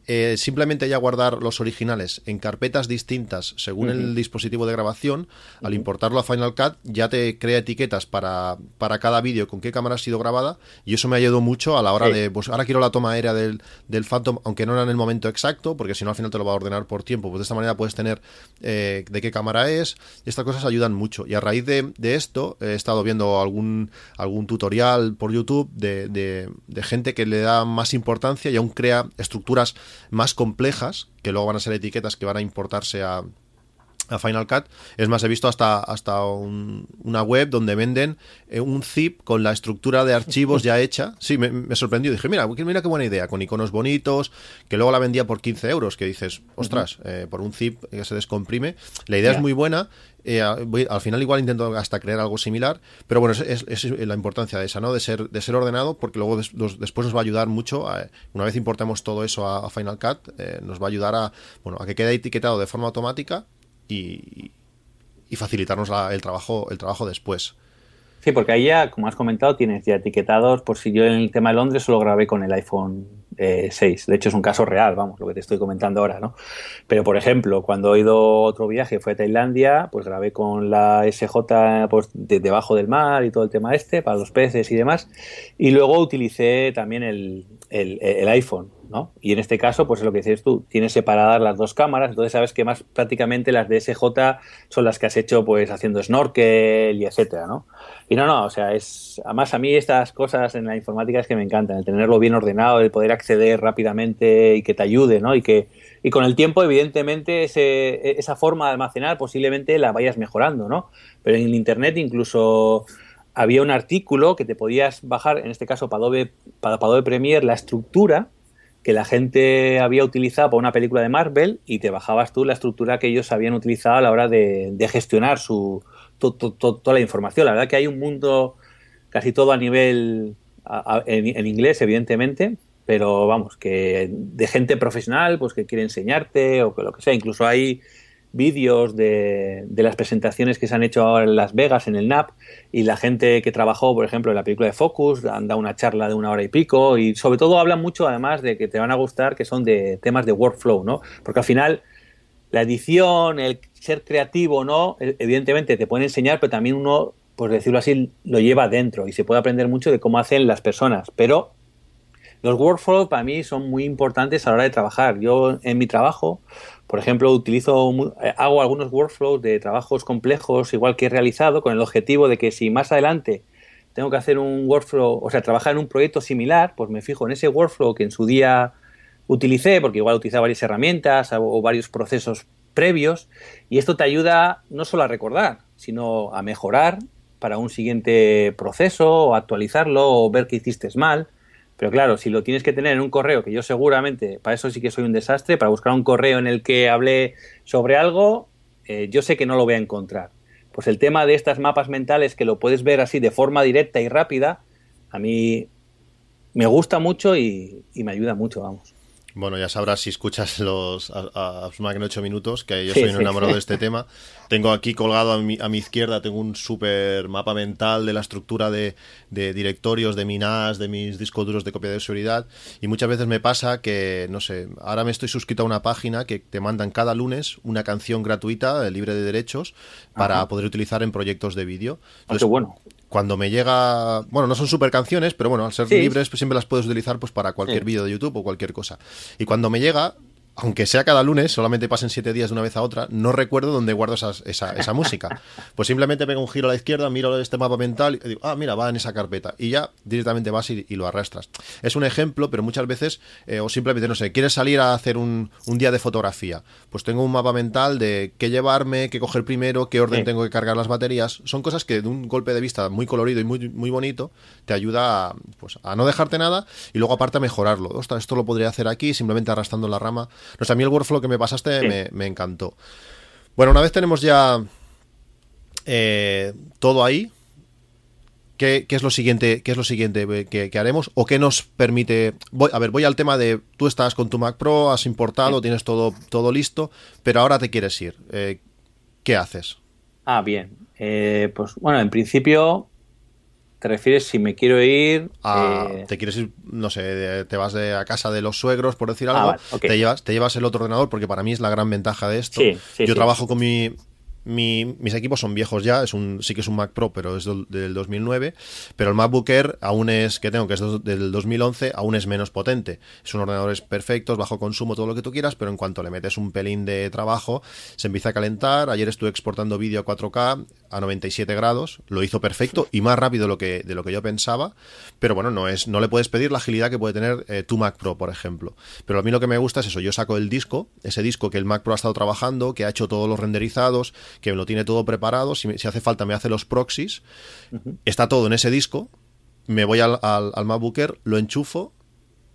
[SPEAKER 7] eh, simplemente ya guardar los originales en carpetas distintas según el dispositivo de grabación, al importarlo a Final Cut ya te crea etiquetas para, para cada vídeo con qué cámara ha sido grabada y eso me ha ayudado mucho a la hora
[SPEAKER 8] Sí.
[SPEAKER 7] de, pues ahora quiero la toma aérea del, del Phantom, aunque no era en el momento exacto, porque si no al final te lo va a ordenar por tiempo, pues de esta manera puedes tener eh, de qué cámara es, y estas cosas ayudan mucho. Y a raíz de, de esto he estado viendo algún, algún tutorial por YouTube de, de- de gente que le da más importancia y aún crea estructuras más complejas, que luego van a ser etiquetas que van a importarse a, a Final Cut. Es más, he visto hasta, hasta un- una web donde venden eh, un zip con la estructura de archivos ya hecha. Sí, me, me sorprendió. Dije, mira, mira qué buena idea, con iconos bonitos, que luego la vendía por 15 euros, que dices, ostras, eh, por un zip que se descomprime. La idea es muy buena. eh, voy- al final igual intento hasta crear algo similar, pero bueno, es, es- es la importancia de esa, ¿no? De ser, de ser ordenado, porque luego des- los- después nos va a ayudar mucho, a- una vez importemos todo eso a, a Final Cut, eh, nos va a ayudar a, bueno, a que quede etiquetado de forma automática y, facilitarnos el trabajo el trabajo después.
[SPEAKER 8] Sí, porque ahí ya, como has comentado, tienes ya etiquetados. Por si yo en el tema de Londres solo grabé con el iPhone eh, 6. De hecho, es un caso real, vamos, lo que te estoy comentando ahora, ¿no? Pero, por ejemplo, cuando he ido otro viaje, fue a Tailandia, pues grabé con la SJ pues, de- debajo del mar y todo el tema este, para los peces y demás. Y luego utilicé también el- el iPhone, ¿no? Y en este caso, pues es lo que dices tú, tienes separadas las dos cámaras, entonces sabes que más prácticamente las de SJ son las que has hecho pues haciendo snorkel y etcétera, ¿no? Y no, no, o sea, es además a mí estas cosas en la informática es que me encantan, el tenerlo bien ordenado, el poder acceder rápidamente y que te ayude, ¿no? Y que y con el tiempo, evidentemente, ese, esa forma de almacenar posiblemente la vayas mejorando, ¿no? Pero en internet incluso había un artículo que te podías bajar, en este caso para Adobe, para Adobe Premiere, la estructura que la gente había utilizado para una película de Marvel y te bajabas tú la estructura que ellos habían utilizado a la hora de, de gestionar su to- to- to- toda la información. La verdad que hay un mundo casi todo a nivel en, en inglés, evidentemente, pero vamos, que de gente profesional, pues que quiere enseñarte o que lo que sea. Incluso hay vídeos de, las presentaciones que se han hecho ahora en Las Vegas, en el NAP, y la gente que trabajó, por ejemplo, en la película de Focus, han dado una charla de una hora y pico, y sobre todo hablan mucho, además, de que te van a gustar, que son de temas de workflow, ¿no? Porque al final la edición, el ser creativo, ¿no? E- Evidentemente te pueden enseñar, pero también uno, por decirlo así, lo lleva dentro y se puede aprender mucho de cómo hacen las personas. Pero los workflows para mí son muy importantes a la hora de trabajar. Yo en mi trabajo, por ejemplo, utilizo, eh, hago algunos workflows de trabajos complejos, igual que he realizado, con el objetivo de que si más adelante tengo que hacer un workflow, o sea, trabajar en un proyecto similar, pues me fijo en ese workflow que en su día utilicé, porque igual utilicé varias herramientas o, varios procesos previos, y esto te ayuda no solo a recordar, sino a mejorar para un siguiente proceso, o actualizarlo, o ver qué hiciste mal. Pero claro, si lo tienes que tener en un correo, que yo seguramente, para eso sí que soy un desastre, para buscar un correo en el que hablé sobre algo, eh, yo sé que no lo voy a encontrar. Pues el tema de estas mapas mentales, que lo puedes ver así de forma directa y rápida, a mí me gusta mucho y, y me ayuda mucho, vamos.
[SPEAKER 7] Bueno, ya sabrás si escuchas los a, a, en 8 minutos, que yo
[SPEAKER 8] Sí,
[SPEAKER 7] soy
[SPEAKER 8] sí.
[SPEAKER 7] enamorado de este tema. Tengo aquí colgado a mi, a mi izquierda, tengo un super mapa mental de la estructura de, de directorios, de mi NAS, de mis discos duros de copia de seguridad. Y muchas veces me pasa que, no sé, ahora me estoy suscrito a una página que te mandan cada lunes una canción gratuita, libre de derechos, para
[SPEAKER 8] Ajá.
[SPEAKER 7] poder utilizar en proyectos de vídeo.
[SPEAKER 8] Ah, qué
[SPEAKER 7] Entonces,
[SPEAKER 8] bueno.
[SPEAKER 7] Cuando me llega, bueno, no son super canciones, pero bueno, al ser
[SPEAKER 8] Sí.
[SPEAKER 7] libres pues siempre las puedes utilizar pues para cualquier
[SPEAKER 8] Sí.
[SPEAKER 7] vídeo de YouTube o cualquier cosa. Y cuando me llega, aunque sea cada lunes, solamente pasen siete días de una vez a otra, no recuerdo dónde guardo esas- esa, esa música. Pues simplemente pego un giro a la izquierda, miro este mapa mental y digo, ah, mira, va en esa carpeta. Y ya directamente vas y, y lo arrastras. Es un ejemplo, pero muchas veces, eh, o simplemente, no sé, quieres salir a hacer un, un día de fotografía. Pues tengo un mapa mental de qué llevarme, qué coger primero, qué orden
[SPEAKER 8] Sí.
[SPEAKER 7] tengo que cargar las baterías. Son cosas que de un golpe de vista muy colorido y muy, muy bonito te ayuda a, pues, a no dejarte nada y luego aparte a mejorarlo. Ostras, esto lo podría hacer aquí simplemente arrastrando la rama. No sé, a mí el workflow que me pasaste
[SPEAKER 8] Sí.
[SPEAKER 7] me, me encantó. Bueno, una vez tenemos ya eh, todo ahí, ¿qué, qué es lo siguiente, qué es lo siguiente que, que haremos? ¿O qué nos permite? Voy, a ver, voy al tema de tú estás con tu Mac Pro, has importado, tienes todo, todo listo, pero ahora te quieres ir. Eh, ¿Qué haces?
[SPEAKER 8] Ah, bien. Eh, pues bueno, en principio te refieres si me quiero ir.
[SPEAKER 7] a-
[SPEAKER 8] eh,
[SPEAKER 7] te quieres ir, no sé, te vas de, a casa de los suegros, por decir
[SPEAKER 8] Ah,
[SPEAKER 7] algo, te, llevas, te llevas el otro ordenador, porque para mí es la gran ventaja de esto.
[SPEAKER 8] Sí, sí,
[SPEAKER 7] Yo
[SPEAKER 8] sí.
[SPEAKER 7] trabajo con mi, mi- Mis equipos son viejos ya, es un, sí que es un Mac Pro, pero es del, del 2009, pero el MacBook Air aún es, que tengo, que es do- del 2011, aún es menos potente. Es un ordenador perfecto, bajo consumo, todo lo que tú quieras, pero en cuanto le metes un pelín de trabajo, se empieza a calentar. Ayer estuve exportando vídeo a 4K a 97 grados, lo hizo perfecto y más rápido de lo que, de lo que yo pensaba, pero bueno, no es no le puedes pedir la agilidad que puede tener eh, tu Mac Pro, por ejemplo. Pero a mí lo que me gusta es eso, yo saco el disco, ese disco que el Mac Pro ha estado trabajando, que ha hecho todos los renderizados, que me lo tiene todo preparado, si, me- si hace falta me hace los proxies, está todo en ese disco, me voy al, al, al MacBook Air, lo enchufo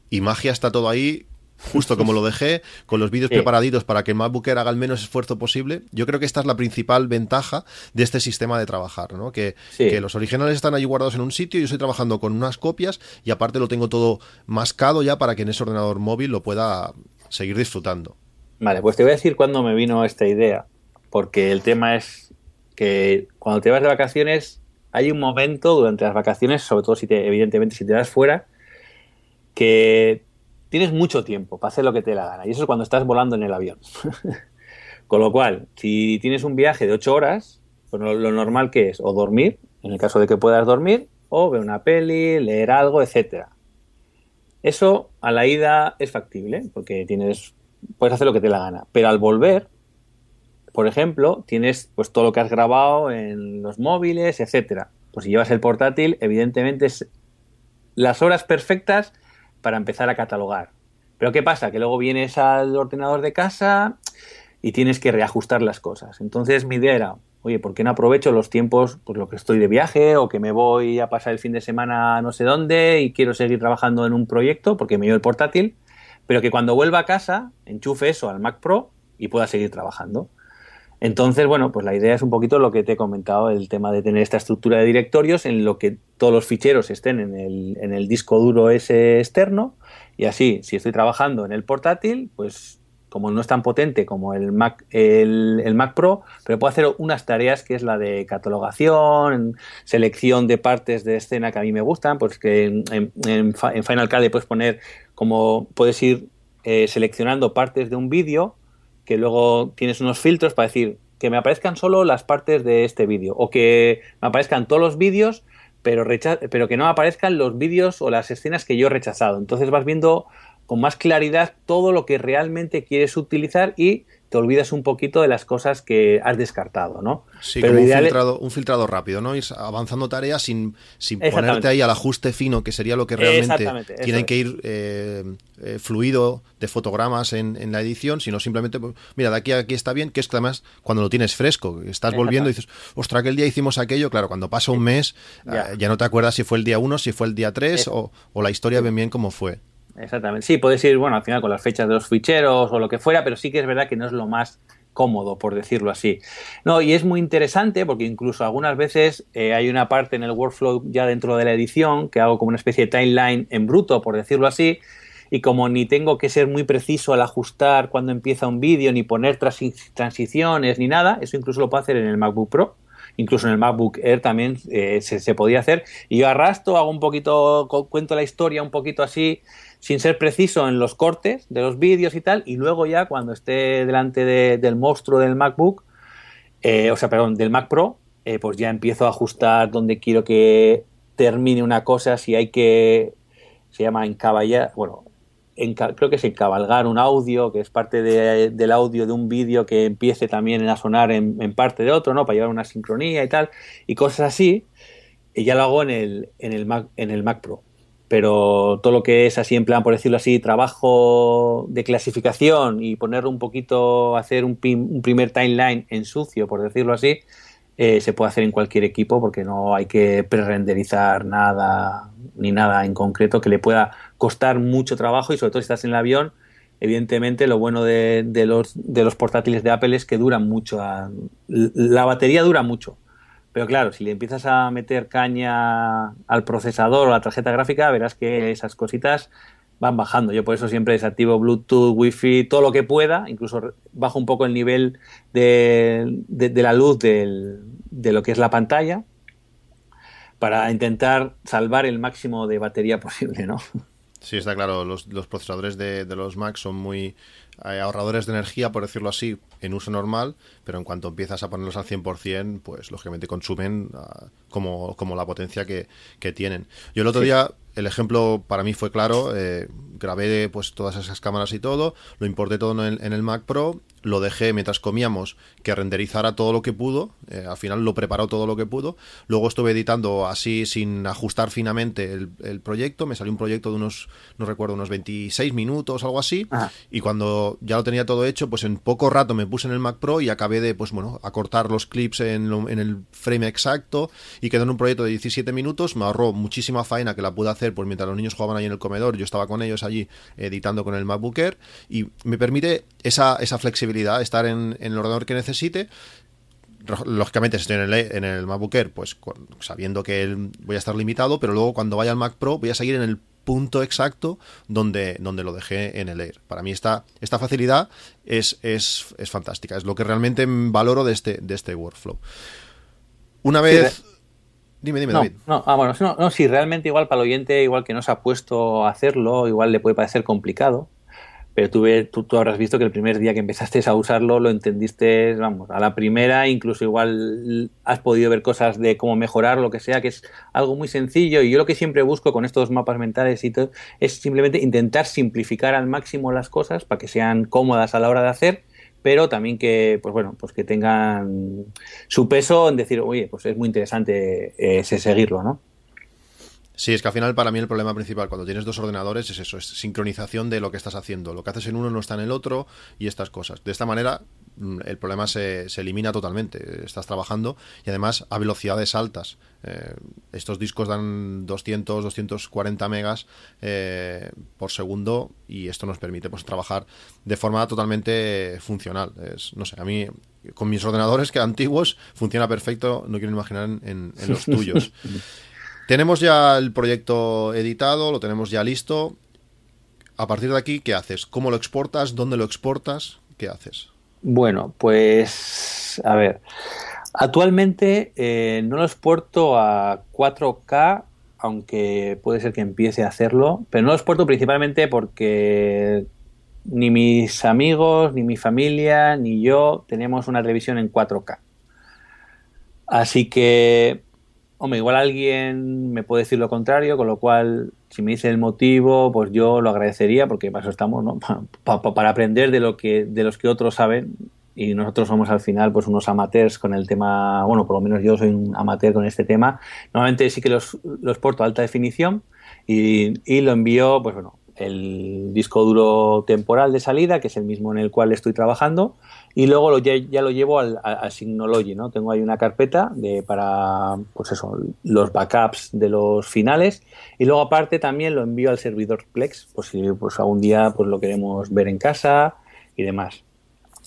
[SPEAKER 7] y magia está todo ahí justo como lo dejé, con los vídeos
[SPEAKER 8] Sí.
[SPEAKER 7] preparaditos para que el MacBook Air haga el menos esfuerzo posible. Yo creo que esta es la principal ventaja de este sistema de trabajar, ¿no? Que,
[SPEAKER 8] Sí.
[SPEAKER 7] que los originales están allí guardados en un sitio, yo estoy trabajando con unas copias y aparte lo tengo todo mascado ya para que en ese ordenador móvil lo pueda seguir disfrutando.
[SPEAKER 8] Vale, pues te voy a decir cuándo me vino esta idea, porque el tema es que cuando te vas de vacaciones hay un momento durante las vacaciones, sobre todo si te, evidentemente si te das fuera, que tienes mucho tiempo para hacer lo que te la gana. Y eso es cuando estás volando en el avión. Con lo cual, si tienes un viaje de ocho horas, pues lo, normal que es o dormir, en el caso de que puedas dormir, o ver una peli, leer algo, etcétera. Eso a la ida es factible, porque tienes, puedes hacer lo que te la gana. Pero al volver, por ejemplo, tienes pues todo lo que has grabado en los móviles, etcétera. Pues si llevas el portátil, evidentemente es las horas perfectas para empezar a catalogar. Pero ¿qué pasa? Que luego vienes al ordenador de casa y tienes que reajustar las cosas. Entonces mi idea era, oye, ¿por qué no aprovecho los tiempos, pues lo que estoy de viaje o que me voy a pasar el fin de semana no sé dónde y quiero seguir trabajando en un proyecto porque me llevo el portátil, pero que cuando vuelva a casa enchufe eso al Mac Pro y pueda seguir trabajando. Entonces, bueno, pues la idea es un poquito lo que te he comentado, el tema de tener esta estructura de directorios en lo que todos los ficheros estén en el, disco duro ese externo. Y así, si estoy trabajando en el portátil, pues como no es tan potente como el Mac, Pro, pero puedo hacer unas tareas que es la de catalogación, selección de partes de escena que a mí me gustan, pues que en Final Cut le puedes poner como puedes ir eh, seleccionando partes de un vídeo que luego tienes unos filtros para decir que me aparezcan solo las partes de este vídeo o que me aparezcan todos los vídeos pero, pero que no aparezcan los vídeos o las escenas que yo he rechazado. Entonces vas viendo con más claridad todo lo que realmente quieres utilizar y te olvidas un poquito de las cosas que has descartado, ¿no?
[SPEAKER 7] Sí,
[SPEAKER 8] Pero
[SPEAKER 7] como un
[SPEAKER 8] es-
[SPEAKER 7] filtrado, un filtrado rápido, ¿no? Ir avanzando tareas sin, sin ponerte ahí al ajuste fino, que sería lo que realmente tienen que ir eh, eh, fluido de fotogramas en, en la edición, sino simplemente, pues, mira, de aquí a aquí está bien, que es que además cuando lo tienes fresco, estás volviendo y dices, ostras, aquel día hicimos aquello, claro, cuando pasa un mes
[SPEAKER 8] Ya.
[SPEAKER 7] eh, ya no te acuerdas si fue el día 1, si fue el día 3
[SPEAKER 8] Eso.
[SPEAKER 7] o, o la historia bien bien cómo fue.
[SPEAKER 8] Exactamente. Sí, puedes ir, bueno, al final con las fechas de los ficheros o lo que fuera, pero sí que es verdad que no es lo más cómodo, por decirlo así. No, y es muy interesante porque incluso algunas veces eh, hay una parte en el workflow ya dentro de la edición que hago como una especie de timeline en bruto, por decirlo así, y como ni tengo que ser muy preciso al ajustar cuando empieza un vídeo, ni poner transi- transiciones, ni nada, eso incluso lo puedo hacer en el MacBook Pro. Incluso en el MacBook Air también eh, se, se podía hacer. Y yo arrastro, hago un poquito, cu- cuento la historia un poquito así, sin ser preciso en los cortes de los vídeos y tal, y luego ya cuando esté delante de- del monstruo del MacBook, eh, o sea, perdón, del Mac Pro, eh, pues ya empiezo a ajustar donde quiero que termine una cosa, si hay que, se llama encaballar, bueno, creo que es encabalgar un audio, que es parte de- del audio de un vídeo que empiece también a sonar en, en parte de otro, ¿no? Para llevar una sincronía y tal, y cosas así. Y ya lo hago en el, en el Mac, en el Mac Pro. Pero todo lo que es así, en plan, por decirlo así, trabajo de clasificación y ponerlo un poquito, hacer un, un primer timeline en sucio, por decirlo así, eh, se puede hacer en cualquier equipo porque no hay que pre-renderizar nada ni nada en concreto que le pueda costar mucho trabajo y sobre todo si estás en el avión evidentemente lo bueno de, de los, de los portátiles de Apple es que duran mucho la batería dura mucho pero claro, si le empiezas a meter caña al procesador o a la tarjeta gráfica, verás que esas cositas van bajando. Yo por eso siempre desactivo Bluetooth, Wi-Fi, todo lo que pueda, incluso bajo un poco el nivel de, la luz de lo que es la pantalla para intentar salvar el máximo de batería posible, ¿no?
[SPEAKER 7] Sí, está claro. Los, procesadores de, de los Mac son muy eh, ahorradores de energía, por decirlo así, en uso normal, pero en cuanto empiezas a ponerlos al 100%, pues lógicamente consumen ah, como, como la potencia que, que tienen. Yo el otro día, el ejemplo para mí fue claro, eh, grabé pues todas esas cámaras y todo, lo importé todo en el, en el Mac Pro, lo dejé mientras comíamos que renderizara todo lo que pudo, eh, al final lo preparó todo lo que pudo, luego estuve editando así sin ajustar finamente el, el proyecto, me salió un proyecto de unos, no recuerdo, unos 26 minutos, algo así,
[SPEAKER 8] Ajá.
[SPEAKER 7] y cuando ya lo tenía todo hecho, pues en poco rato me puse en el Mac Pro y acabé de, pues bueno, acortar los clips en, el frame exacto y quedó en un proyecto de 17 minutos, me ahorró muchísima faena que la pude hacer pues mientras los niños jugaban ahí en el comedor, yo estaba con ellos allí editando con el MacBook Air y me permite esa, esa flexibilidad, estar en, el ordenador que necesite, lógicamente si estoy en el, en el MacBook Air, pues sabiendo que voy a estar limitado, pero luego cuando vaya al Mac Pro voy a seguir en el punto exacto donde, donde lo dejé en el Air. Para mí esta, esta facilidad es, es, es fantástica, es lo que realmente valoro de este, de este workflow. Una vez... Dime, dime,
[SPEAKER 8] No,
[SPEAKER 7] David.
[SPEAKER 8] no, ah, bueno, no, no, sí, realmente igual para el oyente, igual que no se ha puesto a hacerlo, igual le puede parecer complicado, pero tú, tú, tú habrás visto que el primer día que empezaste a usarlo lo entendiste, vamos, a la primera, incluso igual has podido ver cosas de cómo mejorar, lo que sea, que es algo muy sencillo y yo lo que siempre busco con estos mapas mentales y todo es simplemente intentar simplificar al máximo las cosas para que sean cómodas a la hora de hacer pero también que, pues bueno, pues que tengan su peso en decir, oye, pues es muy interesante eh, seguirlo, ¿no?
[SPEAKER 7] Sí, es que al final para mí el problema principal cuando tienes dos ordenadores es eso, es sincronización de lo que estás haciendo. Lo que haces en uno no está en el otro y estas cosas. De esta manera mm, el problema se, se elimina totalmente. Estás trabajando y además a velocidades altas. Eh, estos discos dan 200, 240 megas eh, por segundo y esto nos permite pues trabajar de forma totalmente funcional. No sé, a mí con mis ordenadores que antiguos funciona perfecto, no quiero imaginar en- en los tuyos. Tenemos ya el proyecto editado, lo tenemos ya listo. A partir de aquí, ¿qué haces? ¿Cómo lo exportas? ¿Dónde lo exportas? ¿Qué haces?
[SPEAKER 8] Bueno, pues a ver, actualmente eh, no lo exporto a 4K, aunque puede ser que empiece a hacerlo, pero no lo exporto principalmente porque ni mis amigos, ni mi familia, ni yo tenemos una televisión en 4K. Así que, hombre, igual alguien me puede decir lo contrario, con lo cual, si me dice el motivo, pues yo lo agradecería, porque para eso estamos, ¿no? Pa- pa- para aprender de lo que, de los que otros saben. Y nosotros somos al final pues unos amateurs con el tema, bueno, por lo menos yo soy un amateur con este tema. Normalmente sí que los, los porto a alta definición y, y lo envío, pues bueno, el disco duro temporal de salida, que es el mismo en el cual estoy trabajando, y luego lo, ya, ya lo llevo al, Synology, ¿no? Tengo ahí una carpeta de, para, pues eso, los backups de los finales, y luego aparte también lo envío al servidor Plex, por si pues algún día pues lo queremos ver en casa y demás.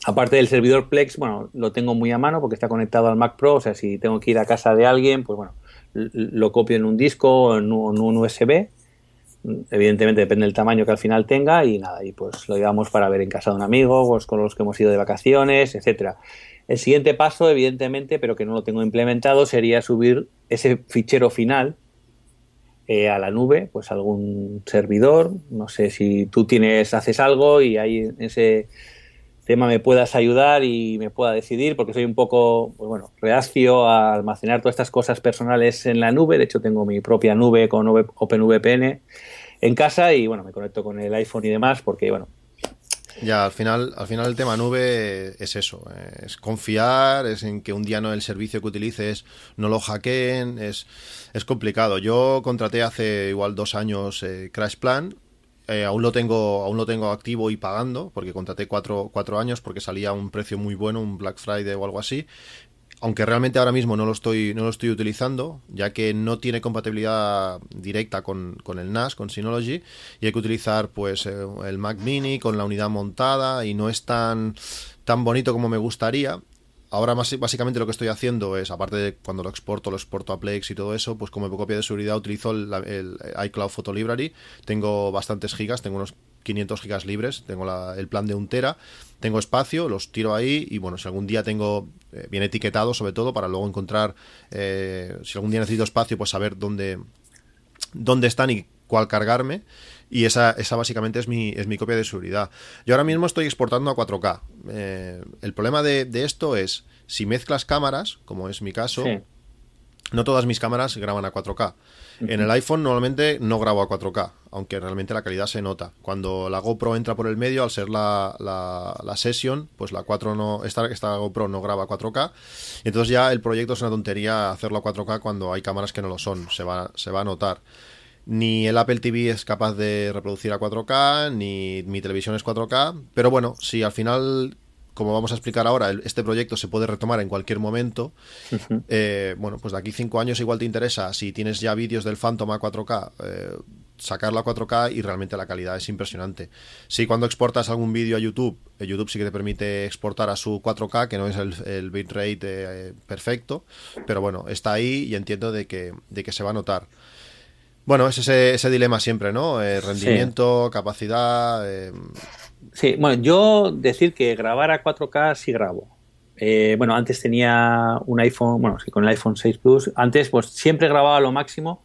[SPEAKER 8] Aparte del servidor Plex, bueno, lo tengo muy a mano porque está conectado al Mac Pro, o sea, si tengo que ir a casa de alguien, pues bueno, lo copio en un disco o en un USB. Evidentemente depende del tamaño que al final tenga y nada, y pues lo llevamos para ver en casa de un amigo, pues con los que hemos ido de vacaciones, etcétera. El siguiente paso, evidentemente, pero que no lo tengo implementado, sería subir ese fichero final eh, a la nube, pues algún servidor. No sé si tú tienes, haces algo y en ese tema me puedas ayudar y me pueda decidir, porque soy un poco, pues bueno, reacio a almacenar todas estas cosas personales en la nube. De hecho, tengo mi propia nube con OpenVPN en casa y bueno, me conecto con el iPhone y demás porque bueno,
[SPEAKER 7] Ya, al final, al final el tema nube es eso, eh, es confiar, es en que un día no el servicio que utilices no lo hackeen, es, es complicado. Yo contraté hace igual dos años eh, Crash Plan, eh, aún lo tengo, aún lo tengo activo y pagando, porque contraté cuatro, cuatro años porque salía a un precio muy bueno, un Black Friday o algo así. Aunque realmente ahora mismo no lo estoy, no lo estoy utilizando, ya que no tiene compatibilidad directa con, con el NAS, con Synology, y hay que utilizar pues eh, el Mac Mini con la unidad montada y no es tan, tan bonito como me gustaría. Ahora más, básicamente lo que estoy haciendo es, aparte de cuando lo exporto, lo exporto a Plex y todo eso, pues como copia de seguridad utilizo el, el iCloud Photo Library. Tengo bastantes gigas, tengo unos 500 gigas libres, tengo la- el plan de un tera, tengo espacio, los tiro ahí y bueno, si algún día tengo, eh, bien etiquetado sobre todo para luego encontrar, eh, si algún día necesito espacio, pues saber dónde, dónde están y cuál cargarme. Y esa, esa básicamente es mi, es mi copia de seguridad. Yo ahora mismo estoy exportando a 4K. Eh, el problema de, de esto es, si mezclas cámaras, como es mi caso,
[SPEAKER 8] sí.
[SPEAKER 7] no todas mis cámaras graban a 4K. En el iPhone normalmente no grabo a 4K, aunque realmente la calidad se nota. Cuando la GoPro entra por el medio, al ser la, la, la session, pues la 4 no, esta, esta GoPro no graba a 4K. Y entonces ya el proyecto es una tontería hacerlo a 4K cuando hay cámaras que no lo son, se va, se va a notar. Ni el Apple TV es capaz de reproducir a 4K, ni mi televisión es 4K, pero bueno, si al final, como vamos a explicar ahora, este proyecto se puede retomar en cualquier momento, eh, bueno, pues de aquí cinco años igual te interesa, si tienes ya vídeos del Phantom a 4K, eh, sacarlo a 4K y realmente la calidad es impresionante. Si cuando exportas algún vídeo a YouTube, eh, YouTube sí que te permite exportar a su 4K, que no es el, el bitrate eh, perfecto, pero bueno, está ahí y entiendo de que, de que se va a notar. Bueno, es ese, ese dilema siempre, ¿no? Eh, rendimiento, capacidad. eh,
[SPEAKER 8] Sí, bueno, yo decir que grabar a 4K sí grabo. Eh, bueno, antes tenía un iPhone, bueno, sí, con el iPhone 6 Plus. Antes, pues siempre grababa lo máximo,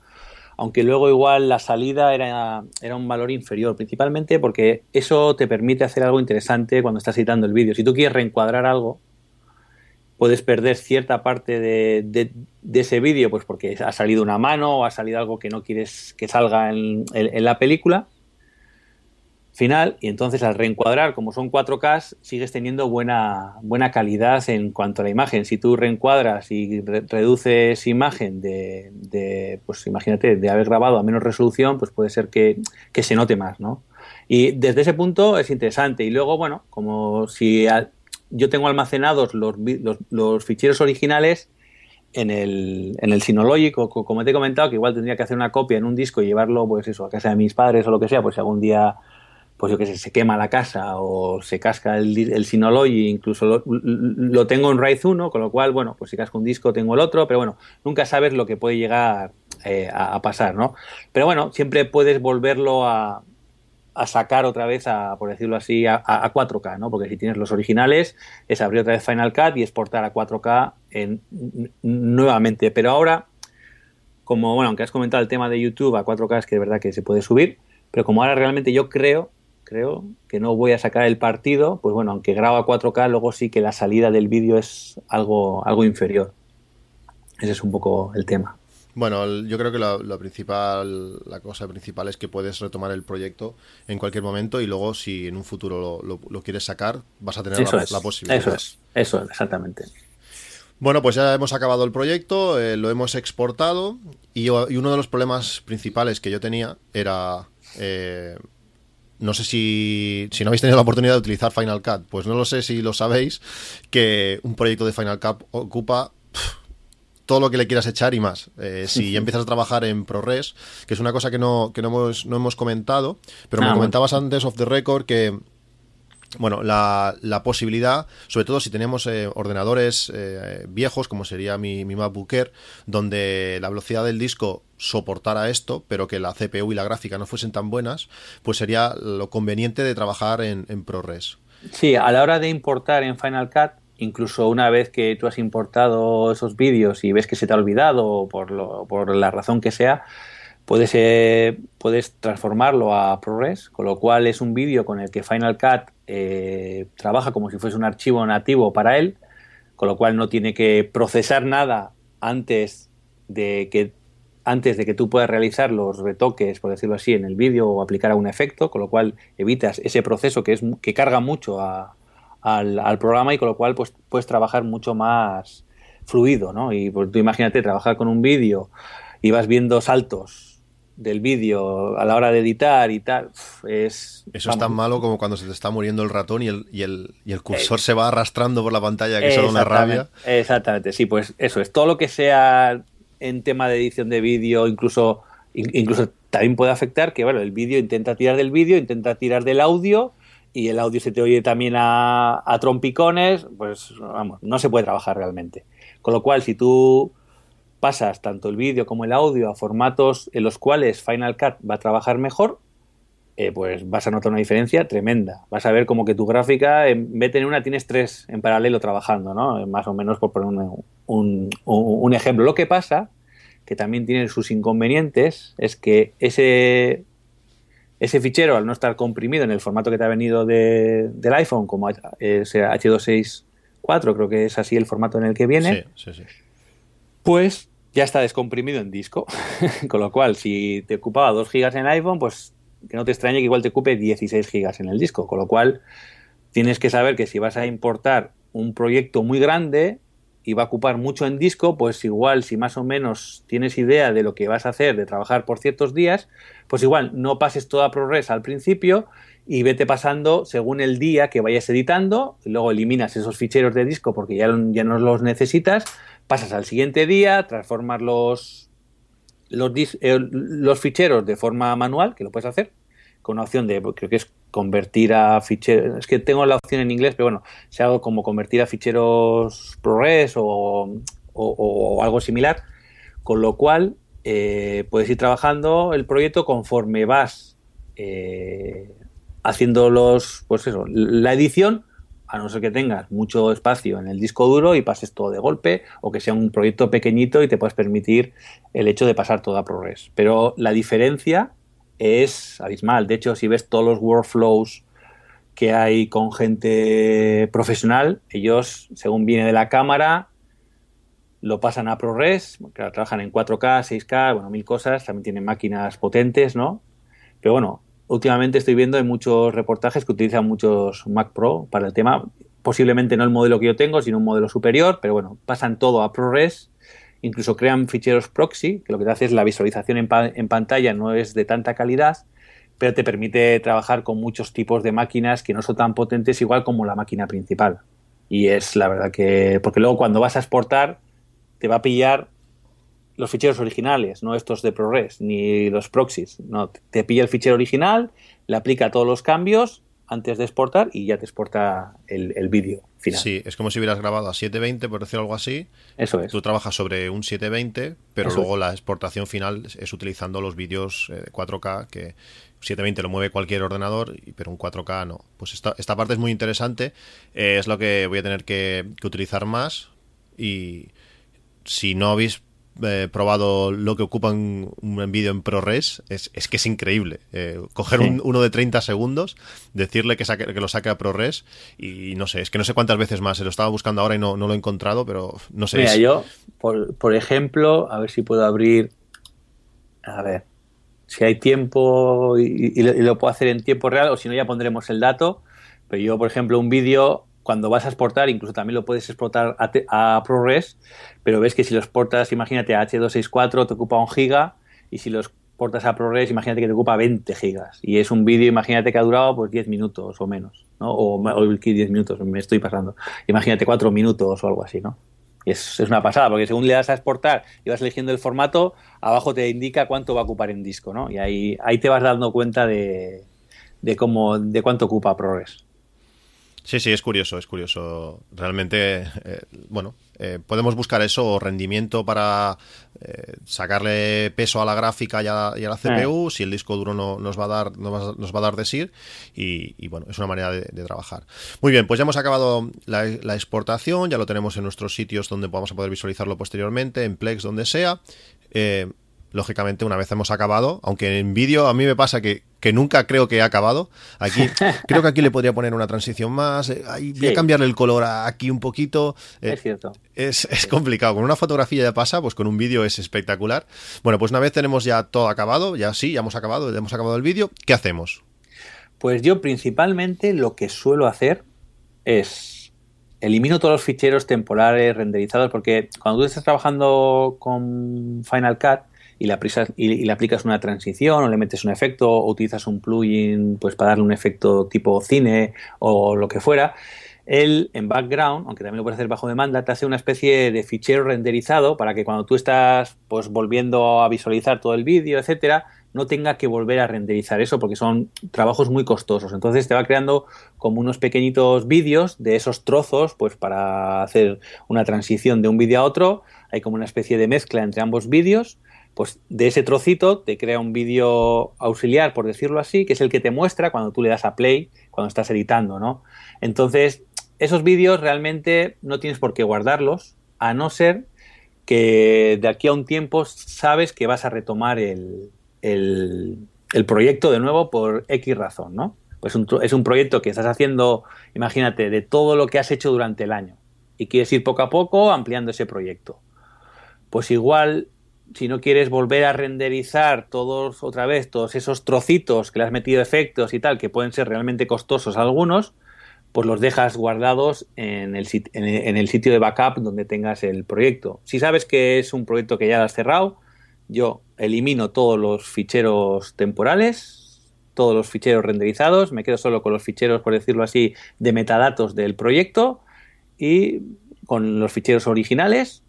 [SPEAKER 8] aunque luego igual la salida era, era un valor inferior, principalmente porque eso te permite hacer algo interesante cuando estás editando el vídeo. Si tú quieres reencuadrar algo, puedes perder cierta parte de, de- ese vídeo, pues porque ha salido una mano o ha salido algo que no quieres que salga en- en- en la película final y entonces al reencuadrar, como son 4K, sigues teniendo buena, buena calidad en cuanto a la imagen. Si tú reencuadras y re- reduces imagen de, pues imagínate, de haber grabado a menos resolución, pues puede ser que, que se note más, ¿no? Y desde ese punto es interesante. Y luego, bueno, como si yo tengo almacenados los, los, los ficheros originales en el, en el co- como te he comentado, que igual tendría que hacer una copia en un disco y llevarlo, pues eso, a casa de mis padres o lo que sea, pues si algún día pues yo que sé, se quema la casa o se casca el, el Synology, incluso lo, lo tengo en RAID 1, con lo cual, bueno, pues si casco un disco tengo el otro, pero bueno, nunca sabes lo que puede llegar eh, a pasar, ¿no? Pero bueno, siempre puedes volverlo a, a sacar otra vez, a, por decirlo así, a, a 4K, ¿no? Porque si tienes los originales, es abrir otra vez Final Cut y exportar a 4K en, nuevamente. Pero ahora, como, bueno, aunque has comentado el tema de YouTube a 4K, es que de verdad que se puede subir, pero como ahora realmente yo creo, creo que no voy a sacar el partido, pues bueno, aunque grabo a 4K, luego sí que la salida del vídeo es algo, algo inferior. Ese es un poco el tema.
[SPEAKER 7] Bueno, yo creo que lo, lo principal, la cosa principal es que puedes retomar el proyecto en cualquier momento y luego si en un futuro lo, lo- lo quieres sacar, vas a tener
[SPEAKER 8] Eso
[SPEAKER 7] la,
[SPEAKER 8] es,
[SPEAKER 7] la posibilidad.
[SPEAKER 8] eso es, eso es, exactamente.
[SPEAKER 7] Bueno, pues ya hemos acabado el proyecto, eh, lo hemos exportado y, uno de los problemas principales que yo tenía era... eh, no sé si, si no habéis tenido la oportunidad de utilizar Final Cut, pues no lo sé si lo sabéis, que un proyecto de Final Cut ocupa todo lo que le quieras echar y más. Eh, si ya empiezas a trabajar en ProRes, que es una cosa que no, que no, hemos, no hemos comentado, pero
[SPEAKER 8] Ah,
[SPEAKER 7] me
[SPEAKER 8] bueno.
[SPEAKER 7] comentabas antes off the record que bueno, la, la posibilidad, sobre todo si tenemos eh, ordenadores eh, viejos, como sería mi, mi MacBook Air, donde la velocidad del disco soportara esto, pero que la CPU y la gráfica no fuesen tan buenas, pues sería lo conveniente de trabajar en, en ProRes.
[SPEAKER 8] Sí, a la hora de importar en Final Cut, incluso una vez que tú has importado esos vídeos y ves que se te ha olvidado por, lo, por la razón que sea, puedes, eh, puedes transformarlo a ProRes, con lo cual es un vídeo con el que Final Cut eh, trabaja como si fuese un archivo nativo para él, con lo cual no tiene que procesar nada antes de que antes de que tú puedas realizar los retoques, por decirlo así, en el vídeo o aplicar algún efecto, con lo cual evitas ese proceso que, es, que carga mucho a- al, al programa y con lo cual pues, puedes trabajar mucho más fluido, ¿no? Y pues, tú imagínate trabajar con un vídeo y vas viendo saltos del vídeo a la hora de editar y tal, es...
[SPEAKER 7] Eso es tan malo como cuando se te está muriendo el ratón y el, y el, y el cursor se va arrastrando por la pantalla, que eso da una rabia.
[SPEAKER 8] Exactamente, sí, pues eso es. Todo lo que sea en tema de edición de vídeo, incluso, in- incluso también puede afectar que, bueno, el vídeo intenta tirar del vídeo, intenta tirar del audio y el audio se te oye también a, trompicones, pues vamos, no se puede trabajar realmente. Con lo cual, si tú pasas tanto el vídeo como el audio a formatos en los cuales Final Cut va a trabajar mejor, eh, pues vas a notar una diferencia tremenda. Vas a ver como que tu gráfica, en vez de tener una, tienes tres en paralelo trabajando, ¿no? Eh, Más o menos por poner un, un- un ejemplo. Lo que pasa, que también tiene sus inconvenientes, es que ese, ese fichero, al no estar comprimido en el formato que te ha venido de- del iPhone, como ese H264, creo que es así el formato en el que viene,
[SPEAKER 7] Sí, sí, sí.
[SPEAKER 8] pues ya está descomprimido en disco. Con lo cual, si te ocupaba 2 gigas en el iPhone, pues que no te extrañe que igual te ocupe 16 gigas en el disco. Con lo cual, tienes que saber que si vas a importar un proyecto muy grande y va a ocupar mucho en disco, pues igual si más o menos tienes idea de lo que vas a hacer, de trabajar por ciertos días, pues igual no pases toda ProRes al principio y vete pasando según el día que vayas editando, luego eliminas esos ficheros de disco porque ya, ya no los necesitas, pasas al siguiente día, transformas los, los, eh, los ficheros de forma manual, que lo puedes hacer, con una opción de, creo que es convertir a ficheros, es que tengo la opción en inglés, pero bueno, si hago como convertir a ficheros ProRes o, o- algo similar, con lo cual eh, puedes ir trabajando el proyecto conforme vas eh, haciendo los, pues eso, la edición, a no ser que tengas mucho espacio en el disco duro y pases todo de golpe, o que sea un proyecto pequeñito y te puedes permitir el hecho de pasar todo a ProRes. Pero la diferencia es abismal. De hecho, si ves todos los workflows que hay con gente profesional, ellos, según viene de la cámara, lo pasan a ProRes, trabajan en 4K, 6K, bueno, mil cosas, también tienen máquinas potentes, ¿no? Pero bueno, últimamente estoy viendo en muchos reportajes que utilizan muchos Mac Pro para el tema, posiblemente no el modelo que yo tengo, sino un modelo superior, pero bueno, pasan todo a ProRes, incluso crean ficheros proxy, que lo que te hace es la visualización en, pa- en pantalla no es de tanta calidad, pero te permite trabajar con muchos tipos de máquinas que no son tan potentes igual como la máquina principal. Y es la verdad que, porque luego cuando vas a exportar, te va a pillar los ficheros originales, no estos de ProRes, ni los proxies. No, te pilla el fichero original, le aplica todos los cambios antes de exportar y ya te exporta el, el vídeo final.
[SPEAKER 7] Sí, es como si hubieras grabado a 720, por decirlo algo así.
[SPEAKER 8] Eso es.
[SPEAKER 7] Tú trabajas sobre un 720, pero
[SPEAKER 8] Eso
[SPEAKER 7] luego la exportación final es- utilizando los vídeos eh, 4K, que 720 lo mueve cualquier ordenador, pero un 4K no. Pues esta, esta parte es muy interesante, eh, es lo que voy a tener que, que utilizar más. Y si no habéis eh, probado lo que ocupa un, un vídeo en ProRes, es, es que es increíble. Eh, coger
[SPEAKER 8] Sí.
[SPEAKER 7] un- uno de 30 segundos, decirle que, saque- que lo saque a ProRes, y no sé, es que no sé cuántas veces más. Se lo estaba buscando ahora y no, no lo he encontrado, pero no sé.
[SPEAKER 8] Mira,
[SPEAKER 7] es-
[SPEAKER 8] yo, por, por ejemplo, a ver si puedo abrir. A ver. Si hay tiempo y, y lo, y lo puedo hacer en tiempo real, o si no, ya pondremos el dato. Pero yo, por ejemplo, un vídeo, cuando vas a exportar, incluso también lo puedes exportar a, te- a ProRes, pero ves que si lo exportas, imagínate, a H264 te ocupa un giga, y si lo exportas a ProRes, imagínate que te ocupa 20 gigas. Y es un vídeo, imagínate que ha durado pues 10 minutos o menos, ¿no? O, o 10 minutos, me estoy pasando. Imagínate 4 minutos o algo así, ¿no? Y es, es una pasada, porque según le das a exportar y vas eligiendo el formato, abajo te indica cuánto va a ocupar en disco, ¿no? Y ahí, ahí te vas dando cuenta de, de cómo, de cuánto ocupa ProRes.
[SPEAKER 7] Sí, sí, es curioso, es curioso. Realmente, eh, bueno, eh, podemos buscar eso, o rendimiento para eh, sacarle peso a la gráfica y a, y a la CPU, si el disco duro no, nos, va a dar, nos, va, nos va a dar de y, y, bueno, es una manera de, de, trabajar. Muy bien, pues ya hemos acabado la, la, exportación, ya lo tenemos en nuestros sitios donde vamos a poder visualizarlo posteriormente, en Plex, donde sea. Eh, lógicamente, una vez hemos acabado, aunque en vídeo a mí me pasa que que nunca creo que he acabado. Aquí, creo que aquí le podría poner una transición más. eh, ahí voy a
[SPEAKER 8] Sí.
[SPEAKER 7] cambiarle el color a- aquí un poquito. eh,
[SPEAKER 8] Es cierto.
[SPEAKER 7] es, es complicado. Con una fotografía ya pasa, pues con un vídeo es espectacular. Bueno, pues una vez tenemos ya todo acabado, ya sí, ya hemos acabado, ya hemos acabado el vídeo, ¿qué hacemos?
[SPEAKER 8] Pues yo principalmente lo que suelo hacer es elimino todos los ficheros temporales renderizados porque cuando tú estás trabajando con Final Cut y le, aprisas- y, y le aplicas una transición o le metes un efecto o utilizas un plugin pues para darle un efecto tipo cine o lo que fuera, él en background, aunque también lo puedes hacer bajo demanda, te hace una especie de fichero renderizado para que cuando tú estás pues volviendo a visualizar todo el vídeo, etcétera, no tenga que volver a renderizar eso porque son trabajos muy costosos. Entonces te va creando como unos pequeñitos vídeos de esos trozos, pues para hacer una transición de un vídeo a otro. Hay como una especie de mezcla entre ambos vídeos. Pues de ese trocito te crea un vídeo auxiliar, por decirlo así, que es el que te muestra cuando tú le das a play, cuando estás editando, ¿no? Entonces, esos vídeos realmente no tienes por qué guardarlos, a no ser que de aquí a un tiempo sabes que vas a retomar el, el, proyecto de nuevo por X razón, ¿no? Pues es un proyecto que estás haciendo, imagínate, de todo lo que has hecho durante el año y quieres ir poco a poco ampliando ese proyecto. Pues igual, si no quieres volver a renderizar todos otra vez, todos esos trocitos que le has metido efectos y tal, que pueden ser realmente costosos algunos, pues los dejas guardados en el, en el sitio de backup donde tengas el proyecto. Si sabes que es un proyecto que ya has cerrado, yo elimino todos los ficheros temporales, todos los ficheros renderizados, me quedo solo con los ficheros, por decirlo así, de metadatos del proyecto y con los ficheros originales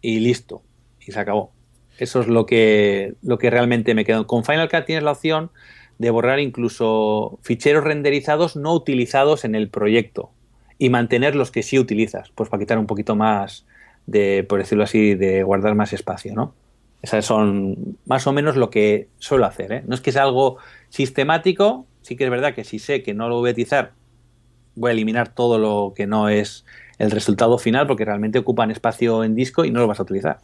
[SPEAKER 8] y listo. Y se acabó. Eso es lo que, lo que realmente me quedo. Con Final Cut tienes la opción de borrar incluso ficheros renderizados no utilizados en el proyecto y mantener los que sí utilizas, pues para quitar un poquito más de, por decirlo así, de guardar más espacio, ¿no? Esas son más o menos lo que suelo hacer, ¿eh? No es que sea algo sistemático, sí que es verdad que si sé que no lo voy a utilizar, voy a eliminar todo lo que no es el resultado final porque realmente ocupan espacio en disco y no lo vas a utilizar.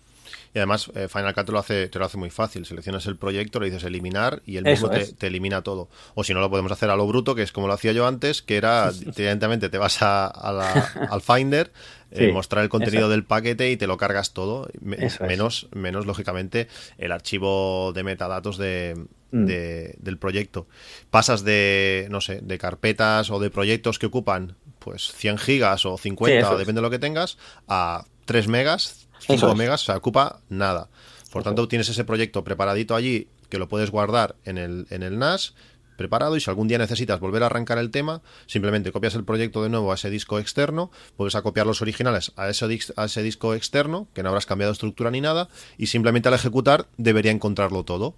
[SPEAKER 7] Y además, eh, Final Cut te lo, hace, te lo hace muy fácil. Seleccionas el proyecto, le dices eliminar y
[SPEAKER 8] Eso
[SPEAKER 7] mismo te, elimina todo. O si no, lo podemos hacer a lo bruto, que es como lo hacía yo antes, que era directamente te vas a, a la- al Finder, eh,
[SPEAKER 8] Sí,
[SPEAKER 7] mostrar el contenido
[SPEAKER 8] eso.
[SPEAKER 7] del paquete y te lo cargas todo. Me-
[SPEAKER 8] Eso es.
[SPEAKER 7] menos, menos, lógicamente, el archivo de metadatos de,
[SPEAKER 8] Mm.
[SPEAKER 7] de- del proyecto. Pasas de, no sé, de carpetas o de proyectos que ocupan pues 100 gigas o 50,
[SPEAKER 8] eso
[SPEAKER 7] o
[SPEAKER 8] es.
[SPEAKER 7] depende de lo que tengas, a 3 megas, 5
[SPEAKER 8] Eso es.
[SPEAKER 7] megas, o sea, ocupa nada. Por tanto,
[SPEAKER 8] es.
[SPEAKER 7] tienes ese proyecto preparadito allí que lo puedes guardar en el, en el NAS preparado y si algún día necesitas volver a arrancar el tema, simplemente copias el proyecto de nuevo a ese disco externo, vuelves a copiar los originales a ese, a ese disco externo, que no habrás cambiado estructura ni nada, y simplemente al ejecutar debería encontrarlo todo.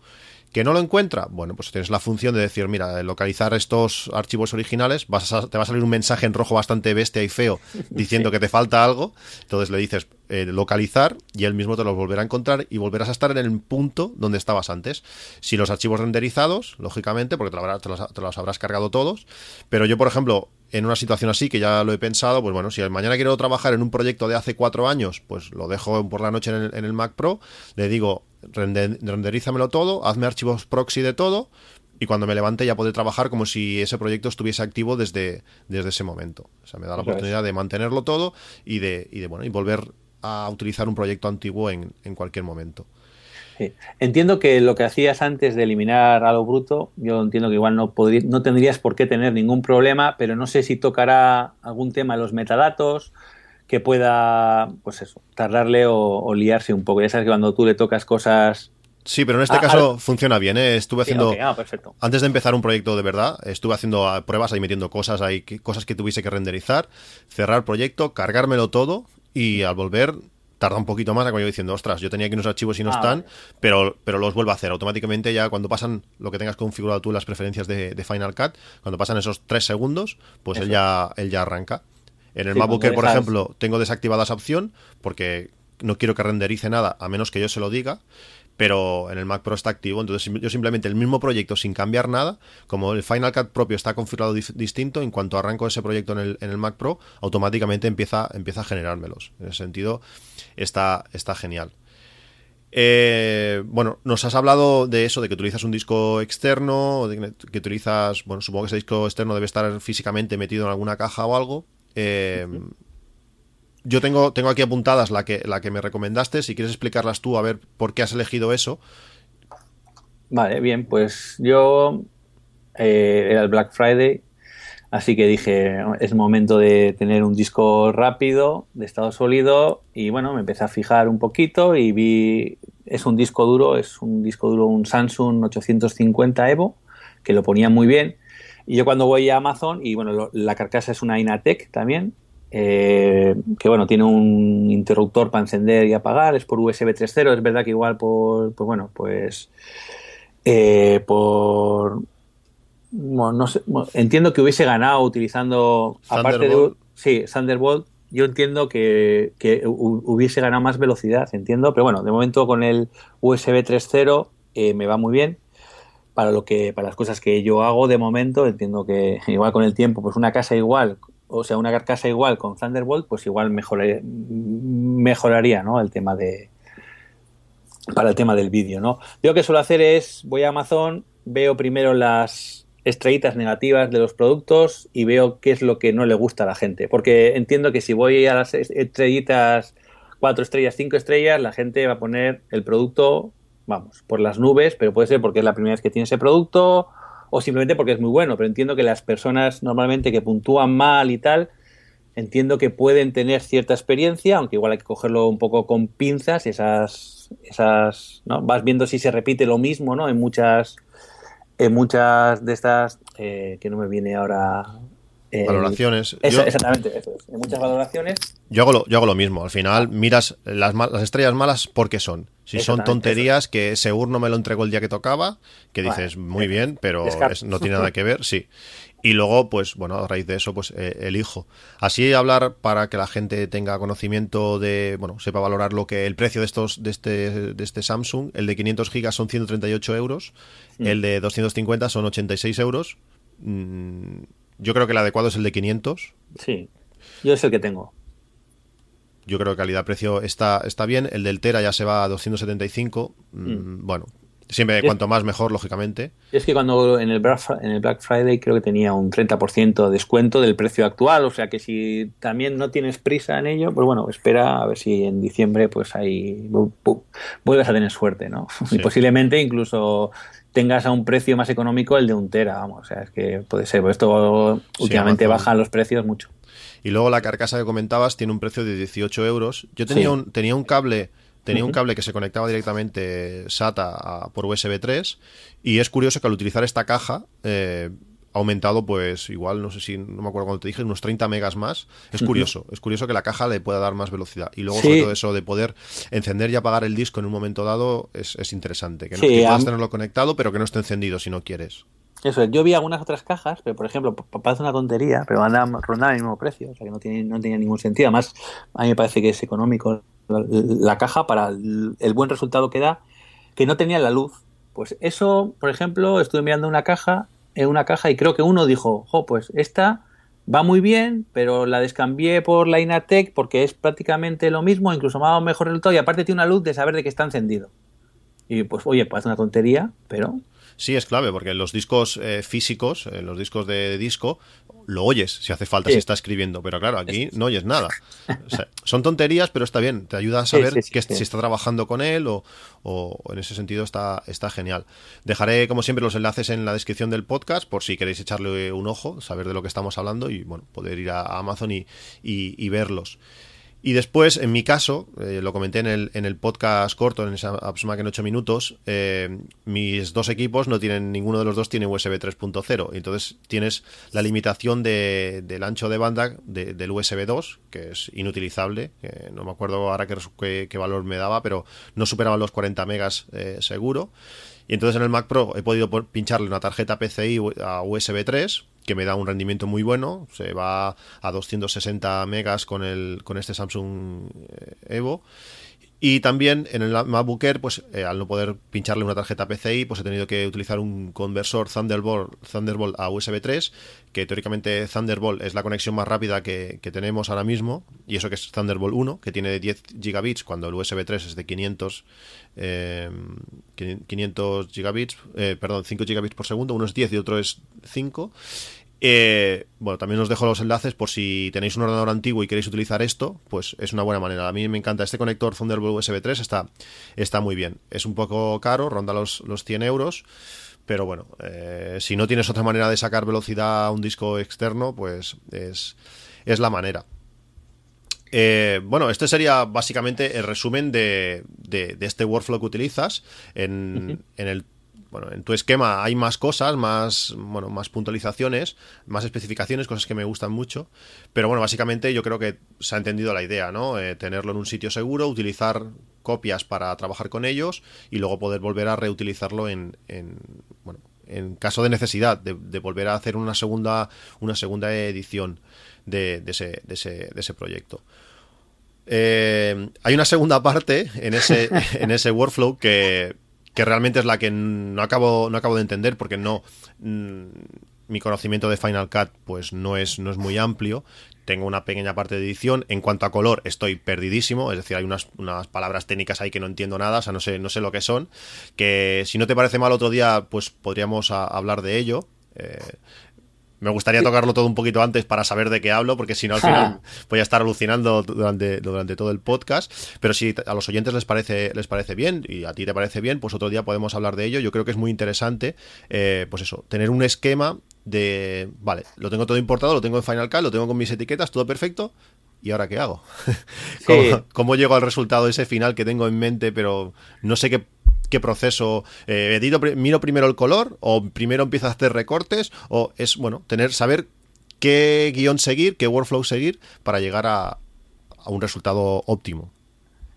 [SPEAKER 7] ¿Que no lo encuentra? Bueno, pues tienes la función de decir, mira, localizar estos archivos originales, vas a- te va a salir un mensaje en rojo bastante bestia y feo diciendo que te falta algo, entonces le dices eh, localizar y él mismo te los volverá a encontrar y volverás a estar en el punto donde estabas antes. Si los archivos renderizados, lógicamente, porque te, lo habrá- te los, te los habrás cargado todos, pero yo, por ejemplo, en una situación así, que ya lo he pensado, pues bueno, si mañana quiero trabajar en un proyecto de hace cuatro años, pues lo dejo por la noche en el, en el Mac Pro, le digo, rende- renderízamelo todo, hazme archivos proxy de todo, y cuando me levante ya podré trabajar como si ese proyecto estuviese activo desde, desde ese momento. O sea, me da la
[SPEAKER 8] Eso es.
[SPEAKER 7] oportunidad de mantenerlo todo y de, y de bueno, y volver a utilizar un proyecto antiguo en, en cualquier momento.
[SPEAKER 8] Sí. Entiendo que lo que hacías antes de eliminar a lo bruto, yo entiendo que igual no, no tendrías por qué tener ningún problema, pero no sé si tocará algún tema de los metadatos que pueda, pues eso, tardarle o, o liarse un poco. Ya sabes que cuando tú le tocas cosas...
[SPEAKER 7] Sí, pero en este
[SPEAKER 8] Ah,
[SPEAKER 7] caso funciona bien. ¿eh? Estuve
[SPEAKER 8] Sí,
[SPEAKER 7] haciendo.
[SPEAKER 8] ok, ah, perfecto.
[SPEAKER 7] Antes de empezar un proyecto de verdad, estuve haciendo ah, pruebas ahí metiendo cosas ahí, cosas que tuviese que renderizar, cerrar proyecto, cargármelo todo y al volver tarda un poquito más, como yo diciendo, ostras, yo tenía aquí unos archivos y no
[SPEAKER 8] Ah,
[SPEAKER 7] están,
[SPEAKER 8] vale.
[SPEAKER 7] pero, pero los vuelvo a hacer automáticamente ya cuando pasan lo que tengas configurado tú en las preferencias de, de Final Cut, cuando pasan esos tres segundos, pues él ya, él ya arranca. En el
[SPEAKER 8] Sí,
[SPEAKER 7] MacBook Air,
[SPEAKER 8] cuando
[SPEAKER 7] por ejemplo, tengo desactivada esa opción porque no quiero que renderice nada a menos que yo se lo diga, pero en el Mac Pro está activo, entonces yo simplemente el mismo proyecto sin cambiar nada, como el Final Cut propio está configurado distinto, en cuanto arranco ese proyecto en el, en el Mac Pro, automáticamente empieza, empieza a generármelos. En ese sentido, está, está genial. Eh, bueno, nos has hablado de eso, de que utilizas un disco externo, de que utilizas, bueno, supongo que ese disco externo debe estar físicamente metido en alguna caja o algo. Eh, yo tengo, tengo aquí apuntadas la que, la que me recomendaste, si quieres explicarlas tú, a ver por qué has elegido eso.
[SPEAKER 8] Vale, bien, pues yo eh, era el Black Friday, así que dije, es momento de tener un disco rápido, de estado sólido, y bueno, me empecé a fijar un poquito y vi, es un disco duro, es un disco duro, un Samsung 850 Evo, que lo ponía muy bien. Y yo cuando voy a Amazon, y bueno, lo- la carcasa es una Inatec también, eh, que bueno, tiene un interruptor para encender y apagar, es por USB 3.0, es verdad que igual por, pues bueno, pues eh, por bueno, no sé, bueno, entiendo que hubiese ganado utilizando aparte de sí, Thunderbolt, yo entiendo que, que hu- hubiese ganado más velocidad, entiendo, pero bueno, de momento con el USB 3.0 eh, me va muy bien para lo que para las cosas que yo hago de momento entiendo que igual con el tiempo pues una casa igual o sea una carcasa igual con Thunderbolt pues igual mejoré- mejoraría no el tema de para el tema del vídeo no yo lo que suelo hacer es voy a Amazon veo primero las estrellitas negativas de los productos y veo qué es lo que no le gusta a la gente porque entiendo que si voy a las estrellitas cuatro estrellas cinco estrellas la gente va a poner el producto vamos, por las nubes, pero puede ser porque es la primera vez que tiene ese producto o simplemente porque es muy bueno. Pero entiendo que las personas normalmente que puntúan mal y tal, entiendo que pueden tener cierta experiencia, aunque igual hay que cogerlo un poco con pinzas, esas, esas, ¿no? Vas viendo si se repite lo mismo, ¿no? En muchas, en muchas de estas, eh, que no me viene ahora. Eh,
[SPEAKER 7] Valoraciones.
[SPEAKER 8] eso-
[SPEAKER 7] Yo-
[SPEAKER 8] exactamente, eso es. En muchas valoraciones
[SPEAKER 7] Yo hago lo, yo hago lo mismo. Al final miras las, las estrellas malas porque son. Si son tonterías que seguro no me lo entregó el día que tocaba, que
[SPEAKER 8] Vale.
[SPEAKER 7] dices muy bien, pero es- no tiene nada que ver, sí. Y luego, pues bueno, a raíz de eso, pues eh, elijo. Así hablar para que la gente tenga conocimiento de, bueno, sepa valorar lo que el precio de estos, de este, de este Samsung. El de 500 gigas son 138 euros, el de 250 son 86 euros. Mm, yo creo que el adecuado es el de 500.
[SPEAKER 8] sí. Yo es el que tengo.
[SPEAKER 7] Yo creo que calidad-precio está, está bien. El del Tera ya se va a 275. Mm, Bueno, siempre cuanto más mejor, lógicamente.
[SPEAKER 8] Es que cuando en el, Black, en el Black Friday creo que tenía un 30% de descuento del precio actual, o sea que si también no tienes prisa en ello, pues bueno, espera a ver si en diciembre pues ahí bu- bu- vuelves a tener suerte, ¿no?
[SPEAKER 7] Sí.
[SPEAKER 8] Y posiblemente incluso tengas a un precio más económico el de un tera, vamos, o sea, es que puede ser, esto últimamente bajan los precios mucho.
[SPEAKER 7] Y luego la carcasa que comentabas tiene un precio de 18 euros. Yo tenía,
[SPEAKER 8] Sí.
[SPEAKER 7] un, tenía un cable. Tenía un cable que se conectaba directamente SATA a- por USB 3 y es curioso que al utilizar esta caja eh, aumentado pues igual, no sé si, no me acuerdo cuando te dije, unos 30 megas más. Es curioso, es curioso que la caja le pueda dar más velocidad. Y luego
[SPEAKER 8] Sí.
[SPEAKER 7] sobre todo eso de poder encender y apagar el disco en un momento dado es, es interesante. Que, no,
[SPEAKER 8] Sí,
[SPEAKER 7] que puedas tenerlo conectado pero que no esté encendido si no quieres.
[SPEAKER 8] Eso es, yo vi algunas otras cajas, pero por ejemplo, pa- pa- parece una tontería, pero andan rondando el mismo precio, o sea que no tiene, no tenía ningún sentido. Además, a mí me parece que es económico la, la caja para el, el buen resultado que da, que no tenía la luz. Pues eso, por ejemplo, estuve mirando una caja, en una caja y creo que uno dijo, jo, pues esta va muy bien, pero la descambié por la Inatec porque es prácticamente lo mismo, incluso me ha dado mejor resultado y aparte tiene una luz de saber de que está encendido. Y pues, oye, parece una tontería, pero
[SPEAKER 7] Sí, es clave, porque en los discos eh, físicos, en los discos de disco, lo oyes si hace falta,
[SPEAKER 8] Sí.
[SPEAKER 7] si está escribiendo, pero claro, aquí no oyes nada. O sea, son tonterías, pero está bien, te ayuda a saber
[SPEAKER 8] sí, sí,
[SPEAKER 7] que si está trabajando con él o, o en ese sentido está, está genial. Dejaré, como siempre, los enlaces en la descripción del podcast por si queréis echarle un ojo, saber de lo que estamos hablando y, bueno, poder ir a Amazon y, y- y verlos. Y después, en mi caso, eh, lo comenté en el, en el podcast corto, en esa AppsMac en 8 minutos, eh, mis dos equipos no tienen, ninguno de los dos tiene USB 3.0. Entonces tienes la limitación de- del ancho de banda de- del USB 2, que es inutilizable. no me acuerdo ahora qué, valor me daba, pero no superaba los 40 megas eh, seguro. Y entonces en el Mac Pro he podido pincharle una tarjeta PCI a USB 3 que me da un rendimiento muy bueno. Se va a 260 megas con, el, con este Samsung eh, Evo. Y también en el MacBook Air, pues eh, al no poder pincharle una tarjeta PCI, pues he tenido que utilizar un conversor Thunderbolt, Thunderbolt a USB 3, que teóricamente Thunderbolt es la conexión más rápida que, que tenemos ahora mismo, y eso que es Thunderbolt 1, que tiene 10 gigabits, cuando el USB 3 es de 500, eh, 500 gigabits, eh, perdón, 5 gigabits por segundo, uno es 10 y otro es 5. Eh, bueno, también os dejo los enlaces por si tenéis un ordenador antiguo y queréis utilizar esto, pues es una buena manera. A mí me encanta este conector Thunderbolt USB 3, está, está muy bien. Es un poco caro, ronda los, los 100 euros, pero bueno, eh, si no tienes otra manera de sacar velocidad a un disco externo, pues es, es la manera. Eh, bueno, este sería básicamente el resumen de, de, de este workflow que utilizas en, en el bueno, en tu esquema hay más cosas, más, bueno, más puntualizaciones, más especificaciones, cosas que me gustan mucho. Pero bueno, básicamente yo creo que se ha entendido la idea, ¿no? Eh, tenerlo en un sitio seguro, utilizar copias para trabajar con ellos y luego poder volver a reutilizarlo en, en bueno, en caso de necesidad, de, volver a hacer una segunda, una segunda edición de, de, ese, de ese proyecto. Eh, hay una segunda parte en ese, en ese workflow que, que realmente es la que no acabo, no acabo de entender porque no mi conocimiento de Final Cut pues no es, no es muy amplio. Tengo una pequeña parte de edición. En cuanto a color, estoy perdidísimo. Es decir, hay unas, unas palabras técnicas ahí que no entiendo nada. O sea, no sé, no sé lo que son. Que si no te parece mal otro día, pues podríamos hablar de ello. Eh, me gustaría tocarlo todo un poquito antes para saber de qué hablo, porque si no al final voy a estar alucinando durante, durante todo el podcast. Pero si a los oyentes les parece, les parece bien y a ti te parece bien, pues otro día podemos hablar de ello. Yo creo que es muy interesante, eh, pues eso, tener un esquema de, vale, lo tengo todo importado, lo tengo en Final Cut, lo tengo con mis etiquetas, todo perfecto. ¿Y ahora qué hago? ¿Cómo, sí. ¿Cómo llego al resultado ese final que tengo en mente, pero no sé qué qué proceso eh, miro primero el color o primero empiezo a hacer recortes o es bueno tener saber qué guion seguir qué workflow seguir para llegar a, un resultado óptimo.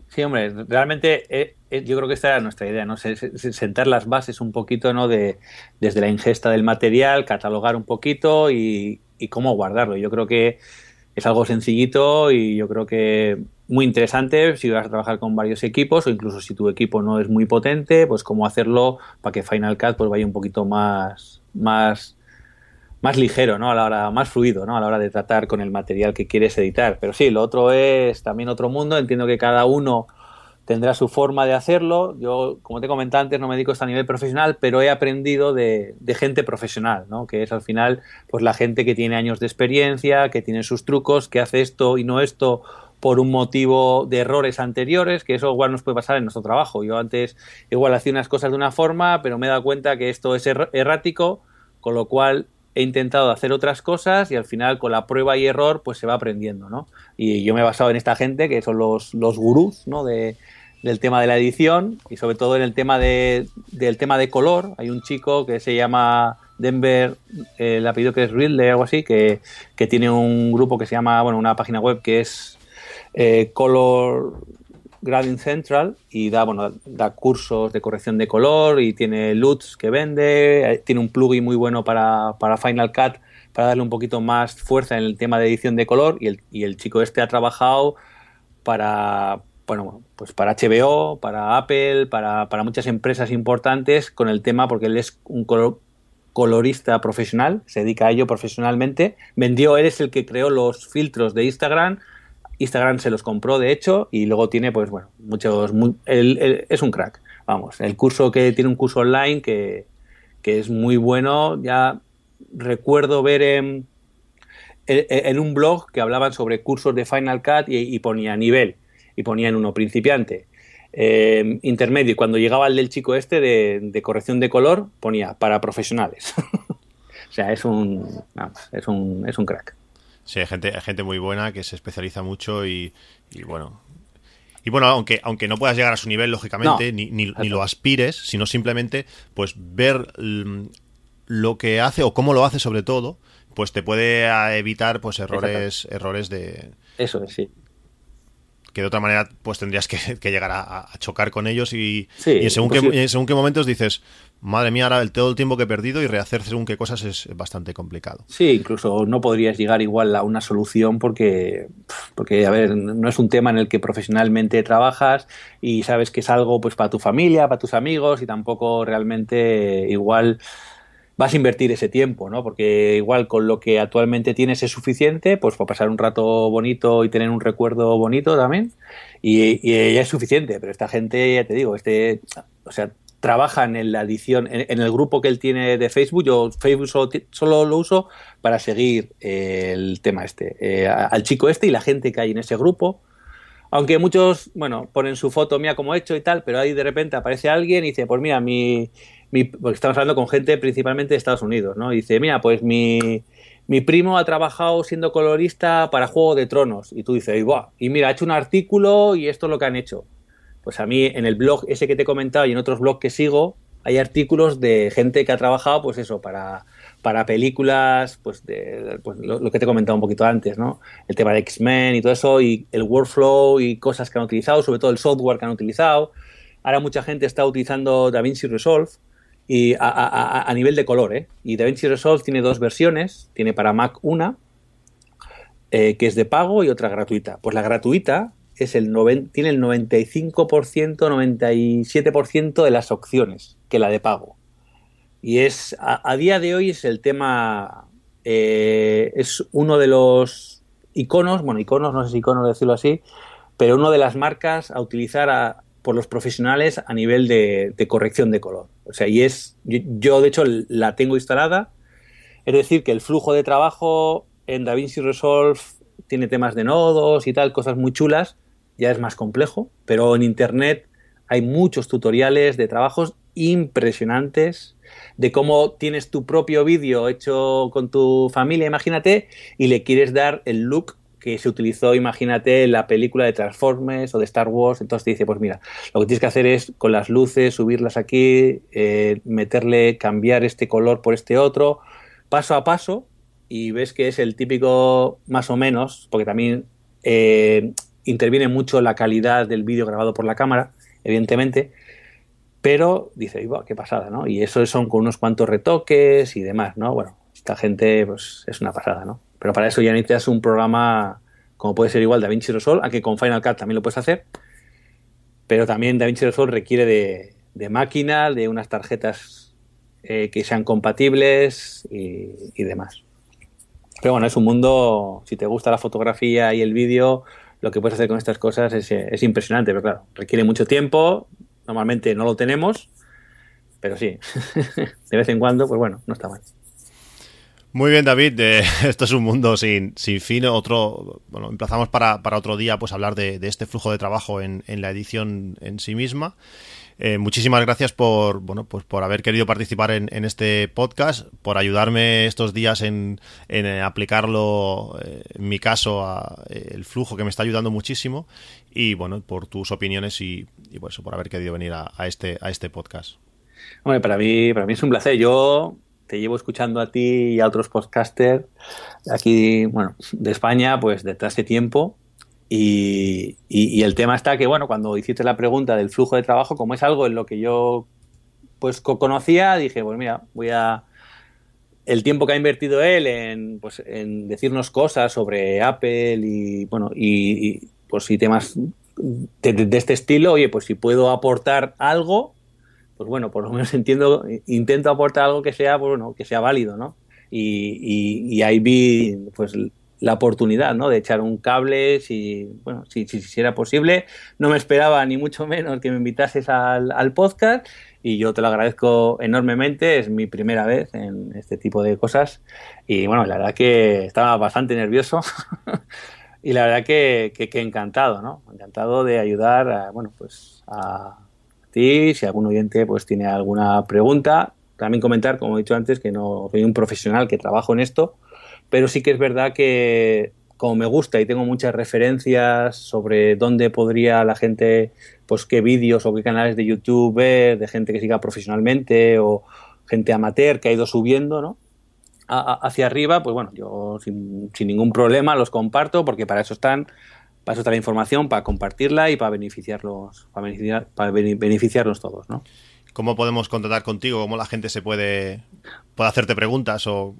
[SPEAKER 8] Sí hombre realmente eh, eh, yo creo que esta era nuestra idea no sentar las bases un poquito no de desde la ingesta del material catalogar un poquito y cómo guardarlo. Yo creo que es algo sencillito y yo creo que muy interesante si vas a trabajar con varios equipos o incluso si tu equipo no es muy potente, pues cómo hacerlo para que Final Cut pues vaya un poquito más más más ligero, ¿no? A la hora más fluido, ¿no? A la hora de tratar con el material que quieres editar. Pero sí, lo otro es también otro mundo, entiendo que cada uno tendrá su forma de hacerlo. Yo, como te comentaba antes, no me dedico a nivel profesional, pero he aprendido de, de, gente profesional, ¿no? Que es al final, pues la gente que tiene años de experiencia, que tiene sus trucos, que hace esto y no esto por un motivo de errores anteriores, que eso igual nos puede pasar en nuestro trabajo. Yo antes igual hacía unas cosas de una forma, pero me he dado cuenta que esto es er errático, con lo cual he intentado hacer otras cosas y al final con la prueba y error pues se va aprendiendo, ¿no? Y yo me he basado en esta gente que son los, los gurús, ¿no? De, del tema de la edición y sobre todo en el tema de, del tema de color. Hay un chico que se llama Denver, eh, el apellido que es Ridley, algo así, que, que, tiene un grupo que se llama, bueno, una página web que es eh, Color Grading Central y da, bueno, da cursos de corrección de color y tiene LUTs que vende, eh, tiene un plugin muy bueno para, para Final Cut para darle un poquito más fuerza en el tema de edición de color y el, y el chico este ha trabajado para, bueno, pues para HBO, para Apple, para, para, muchas empresas importantes con el tema porque él es un color, colorista profesional, se dedica a ello profesionalmente. Vendió, él es el que creó los filtros de Instagram. Instagram se los compró, de hecho, y luego tiene, pues bueno, muchos. Es un crack. Vamos, el curso que tiene un curso online que, que es muy bueno. Ya recuerdo ver en, un blog que hablaban sobre cursos de Final Cut y, ponía nivel y ponía en uno principiante, eh, intermedio, y cuando llegaba el del chico este de, corrección de color, ponía para profesionales. o sea, es un, es un, es un crack.
[SPEAKER 7] Sí, hay gente, hay gente muy buena que se especializa mucho y, y bueno, y bueno, aunque, aunque no puedas llegar a su nivel, lógicamente, no, ni, ni, ni, lo aspires, sino simplemente pues ver lo que hace o cómo lo hace sobre todo, pues te puede evitar pues errores, errores de.
[SPEAKER 8] Eso es, sí.
[SPEAKER 7] Que de otra manera pues tendrías que, que llegar a, a chocar con ellos y,
[SPEAKER 8] Sí,
[SPEAKER 7] y en según, qué, según qué momentos dices, madre mía, ahora el, todo el tiempo que he perdido y rehacer según qué cosas es bastante complicado.
[SPEAKER 8] Sí, incluso no podrías llegar igual a una solución porque, porque, a ver, no es un tema en el que profesionalmente trabajas y sabes que es algo pues para tu familia, para tus amigos y tampoco realmente igual vas a invertir ese tiempo, ¿no? Porque igual con lo que actualmente tienes es suficiente, pues para pasar un rato bonito y tener un recuerdo bonito también, y, ya es suficiente, pero esta gente, ya te digo, este, o sea, trabajan en la edición, en, el grupo que él tiene de Facebook, yo Facebook solo, lo uso para seguir eh, el tema este, eh, al chico este y la gente que hay en ese grupo, aunque muchos, bueno, ponen su foto mía como he hecho y tal, pero ahí de repente aparece alguien y dice, pues mira, mi, mi porque estamos hablando con gente principalmente de Estados Unidos, ¿no? Y dice, mira, pues mi, mi primo ha trabajado siendo colorista para Juego de Tronos. Y tú dices, y, buah, y mira, ha hecho un artículo y esto es lo que han hecho. Pues a mí en el blog ese que te he comentado y en otros blogs que sigo, hay artículos de gente que ha trabajado, pues eso, para, para películas, pues, de, pues lo, lo que te he comentado un poquito antes, ¿no? El tema de X-Men y todo eso, y el workflow y cosas que han utilizado, sobre todo el software que han utilizado. Ahora mucha gente está utilizando DaVinci Resolve y a, nivel de color, ¿eh? Y DaVinci Resolve tiene dos versiones, tiene para Mac una, eh, que es de pago y otra gratuita. Pues la gratuita es el noven- tiene el 95%, 97% de las opciones que la de pago. Y es a, a día de hoy es el tema, eh, es uno de los iconos, bueno, iconos, no sé si iconos decirlo así, pero una de las marcas a utilizar a- por los profesionales a nivel de, corrección de color. O sea, y es, yo, yo, de hecho la tengo instalada, es decir, que el flujo de trabajo en DaVinci Resolve tiene temas de nodos y tal, cosas muy chulas, ya es más complejo, pero en Internet hay muchos tutoriales de trabajos impresionantes de cómo tienes tu propio vídeo hecho con tu familia, imagínate, y le quieres dar el look que se utilizó, imagínate, en la película de Transformers o de Star Wars. Entonces te dice, pues mira, lo que tienes que hacer es con las luces, subirlas aquí, eh, meterle, cambiar este color por este otro, paso a paso, y ves que es el típico, más o menos, porque también eh, interviene mucho la calidad del vídeo grabado por la cámara, evidentemente, pero dice, "Iba, qué pasada, ¿no? Y eso son con unos cuantos retoques y demás, ¿no? Bueno, esta gente, pues es una pasada, ¿no? Pero para eso ya necesitas un programa como puede ser igual DaVinci Resolve, aunque con Final Cut también lo puedes hacer, pero también DaVinci Resolve requiere de, de máquina, de unas tarjetas eh, que sean compatibles y, y demás. Pero bueno, es un mundo, si te gusta la fotografía y el vídeo, lo que puedes hacer con estas cosas es, es impresionante, pero claro, requiere mucho tiempo, normalmente no lo tenemos, pero sí, de vez en cuando, pues bueno, no está mal.
[SPEAKER 7] Muy bien, David. esto es un mundo sin, sin fin. Otro, bueno, emplazamos para, para otro día, pues hablar de, de este flujo de trabajo en, en la edición en sí misma. Eh, muchísimas gracias por, bueno, pues por haber querido participar en, en este podcast, por ayudarme estos días en, en aplicarlo, eh, en mi caso, a eh, el flujo que me está ayudando muchísimo y bueno, por tus opiniones y, y por eso, por haber querido venir a, este, a este podcast.
[SPEAKER 8] Hombre, para mí, para mí es un placer. Yo te llevo escuchando a ti y a otros podcasters aquí, bueno, de España, pues desde hace tiempo. Y, y, y, el tema está que, bueno, cuando hiciste la pregunta del flujo de trabajo, como es algo en lo que yo pues conocía, dije, pues mira, voy a... El tiempo que ha invertido él en, pues, en decirnos cosas sobre Apple y, bueno, y, y pues, y temas de, de, de este estilo, oye, pues si puedo aportar algo, pues bueno, por lo menos entiendo, intento aportar algo que sea, pues bueno, que sea válido, ¿no? Y, y, y ahí vi, pues, la oportunidad, ¿no? De echar un cable, si, bueno, si, si, si, era posible. No me esperaba ni mucho menos que me invitases al, al, podcast y yo te lo agradezco enormemente. Es mi primera vez en este tipo de cosas y bueno, la verdad que estaba bastante nervioso y la verdad que, que, que, encantado, ¿no? Encantado de ayudar, a, bueno, pues a si algún oyente pues tiene alguna pregunta. También comentar, como he dicho antes, que no soy un profesional que trabajo en esto, pero sí que es verdad que como me gusta y tengo muchas referencias sobre dónde podría la gente, pues qué vídeos o qué canales de YouTube ver, de gente que siga profesionalmente o gente amateur que ha ido subiendo, ¿no? Hacia arriba, pues bueno, yo sin, ningún problema los comparto porque para eso están para eso está la información, para compartirla y para beneficiarlos, para, beneficiar, para bene- beneficiarnos todos, ¿no?
[SPEAKER 7] ¿Cómo podemos contactar contigo? ¿Cómo la gente se puede, puede hacerte preguntas? o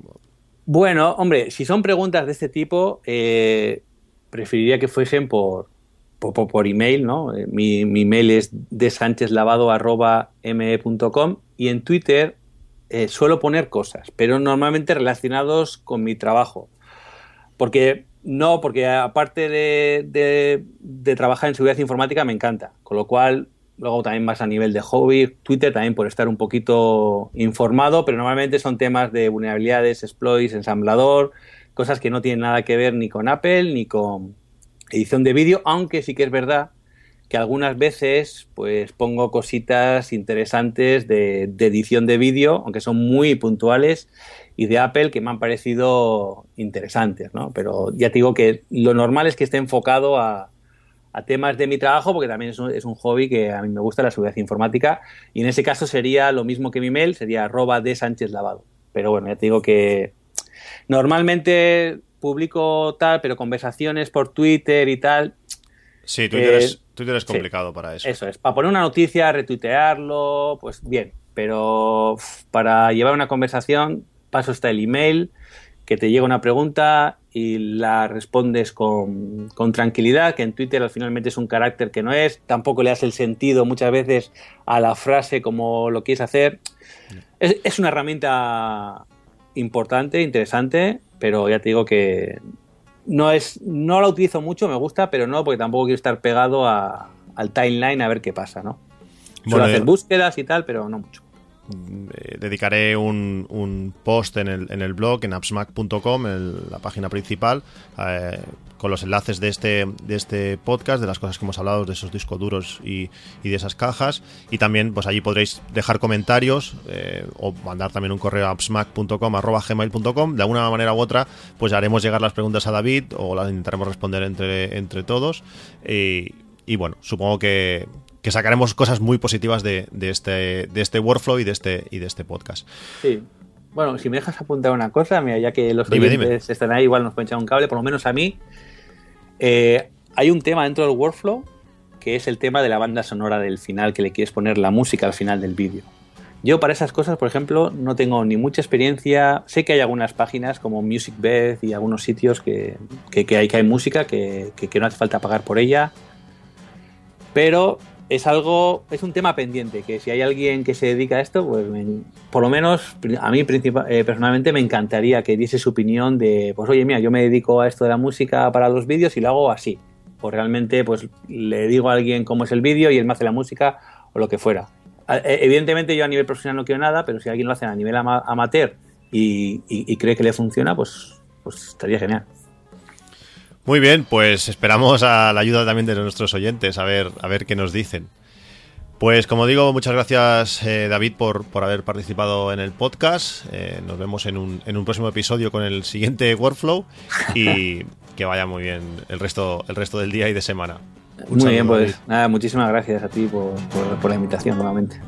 [SPEAKER 8] Bueno, hombre, si son preguntas de este tipo, eh, preferiría que fuesen por, por, por- por email, ¿no? Eh, Mi, mi email es desancheslavado.me.com y en Twitter eh, suelo poner cosas, pero normalmente relacionados con mi trabajo. Porque no, porque aparte de, de- trabajar en seguridad informática me encanta, con lo cual luego también más a nivel de hobby, Twitter también por estar un poquito informado, pero normalmente son temas de vulnerabilidades, exploits, ensamblador, cosas que no tienen nada que ver ni con Apple ni con edición de vídeo, aunque sí que es verdad que algunas veces pues pongo cositas interesantes de, de edición de vídeo, aunque son muy puntuales, y de Apple que me han parecido interesantes, ¿no? Pero ya te digo que lo normal es que esté enfocado a, a temas de mi trabajo, porque también es un, es un hobby que a mí me gusta la seguridad informática, y en ese caso sería lo mismo que mi mail, sería arroba de Sánchez Lavado. Pero bueno, ya te digo que normalmente publico tal, pero conversaciones por Twitter y tal,
[SPEAKER 7] Sí, Twitter,
[SPEAKER 8] Eh,
[SPEAKER 7] es, Twitter es
[SPEAKER 8] sí.
[SPEAKER 7] complicado para eso.
[SPEAKER 8] eso es, para poner una noticia, retuitearlo, pues bien, pero para llevar una conversación, paso está el email, que te llega una pregunta y la respondes con, con tranquilidad, que en Twitter al finalmente es un carácter que no es, tampoco le das el sentido muchas veces a la frase como lo quieres hacer. Es, es una herramienta importante, interesante, pero ya te digo que no es no la utilizo mucho, me gusta, pero no porque tampoco quiero estar pegado a- al timeline a ver qué pasa, ¿no? Suelo
[SPEAKER 7] Bueno,
[SPEAKER 8] hacer
[SPEAKER 7] eh,
[SPEAKER 8] búsquedas y tal, pero no mucho.
[SPEAKER 7] Eh, dedicaré un, un post en el, en el blog, en appsmac.com, en la página principal, eh, con los enlaces de este, de este podcast, de las cosas que hemos hablado, de esos discos duros y, y de esas cajas. Y también, pues allí podréis dejar comentarios eh, o mandar también un correo a appsmac.com, gmail.com. De alguna manera u otra, pues haremos llegar las preguntas a David o las intentaremos responder entre, entre todos. Y, y bueno, supongo que, que sacaremos cosas muy positivas de, de este, de este workflow y de este, y de este podcast.
[SPEAKER 8] Sí. Bueno, si me dejas apuntar una cosa, mira, ya que los
[SPEAKER 7] Dime,
[SPEAKER 8] oyentes están ahí, igual nos pueden echar un cable, por lo menos a mí. eh, hay un tema dentro del workflow que es el tema de la banda sonora del final, que le quieres poner la música al final del vídeo. Yo para esas cosas, por ejemplo, no tengo ni mucha experiencia. Sé que hay algunas páginas como MusicBed y algunos sitios que, que- que hay, que hay música, que- que no hace falta pagar por ella. Pero es algo, es un tema pendiente, que si hay alguien que se dedica a esto, pues por lo menos a mí eh, personalmente me encantaría que diese su opinión de, pues oye, mira, yo me dedico a esto de la música para los vídeos y lo hago así. O realmente, pues le digo a alguien cómo es el vídeo y él me hace la música o lo que fuera. Eh, Evidentemente yo a nivel profesional no quiero nada, pero si alguien lo hace a nivel ama- amateur y, y- y cree que le funciona, pues, pues estaría genial.
[SPEAKER 7] Muy bien, pues esperamos a la ayuda también de nuestros oyentes, a ver, a ver qué nos dicen. Pues como digo, muchas gracias eh, David por, por haber participado en el podcast. Eh, nos vemos en un, en un próximo episodio con el siguiente workflow y que vaya muy bien el resto, el resto del día y de semana. Un
[SPEAKER 8] Muy bien, pues
[SPEAKER 7] David.
[SPEAKER 8] nada, muchísimas gracias a ti por, por- por la invitación nuevamente.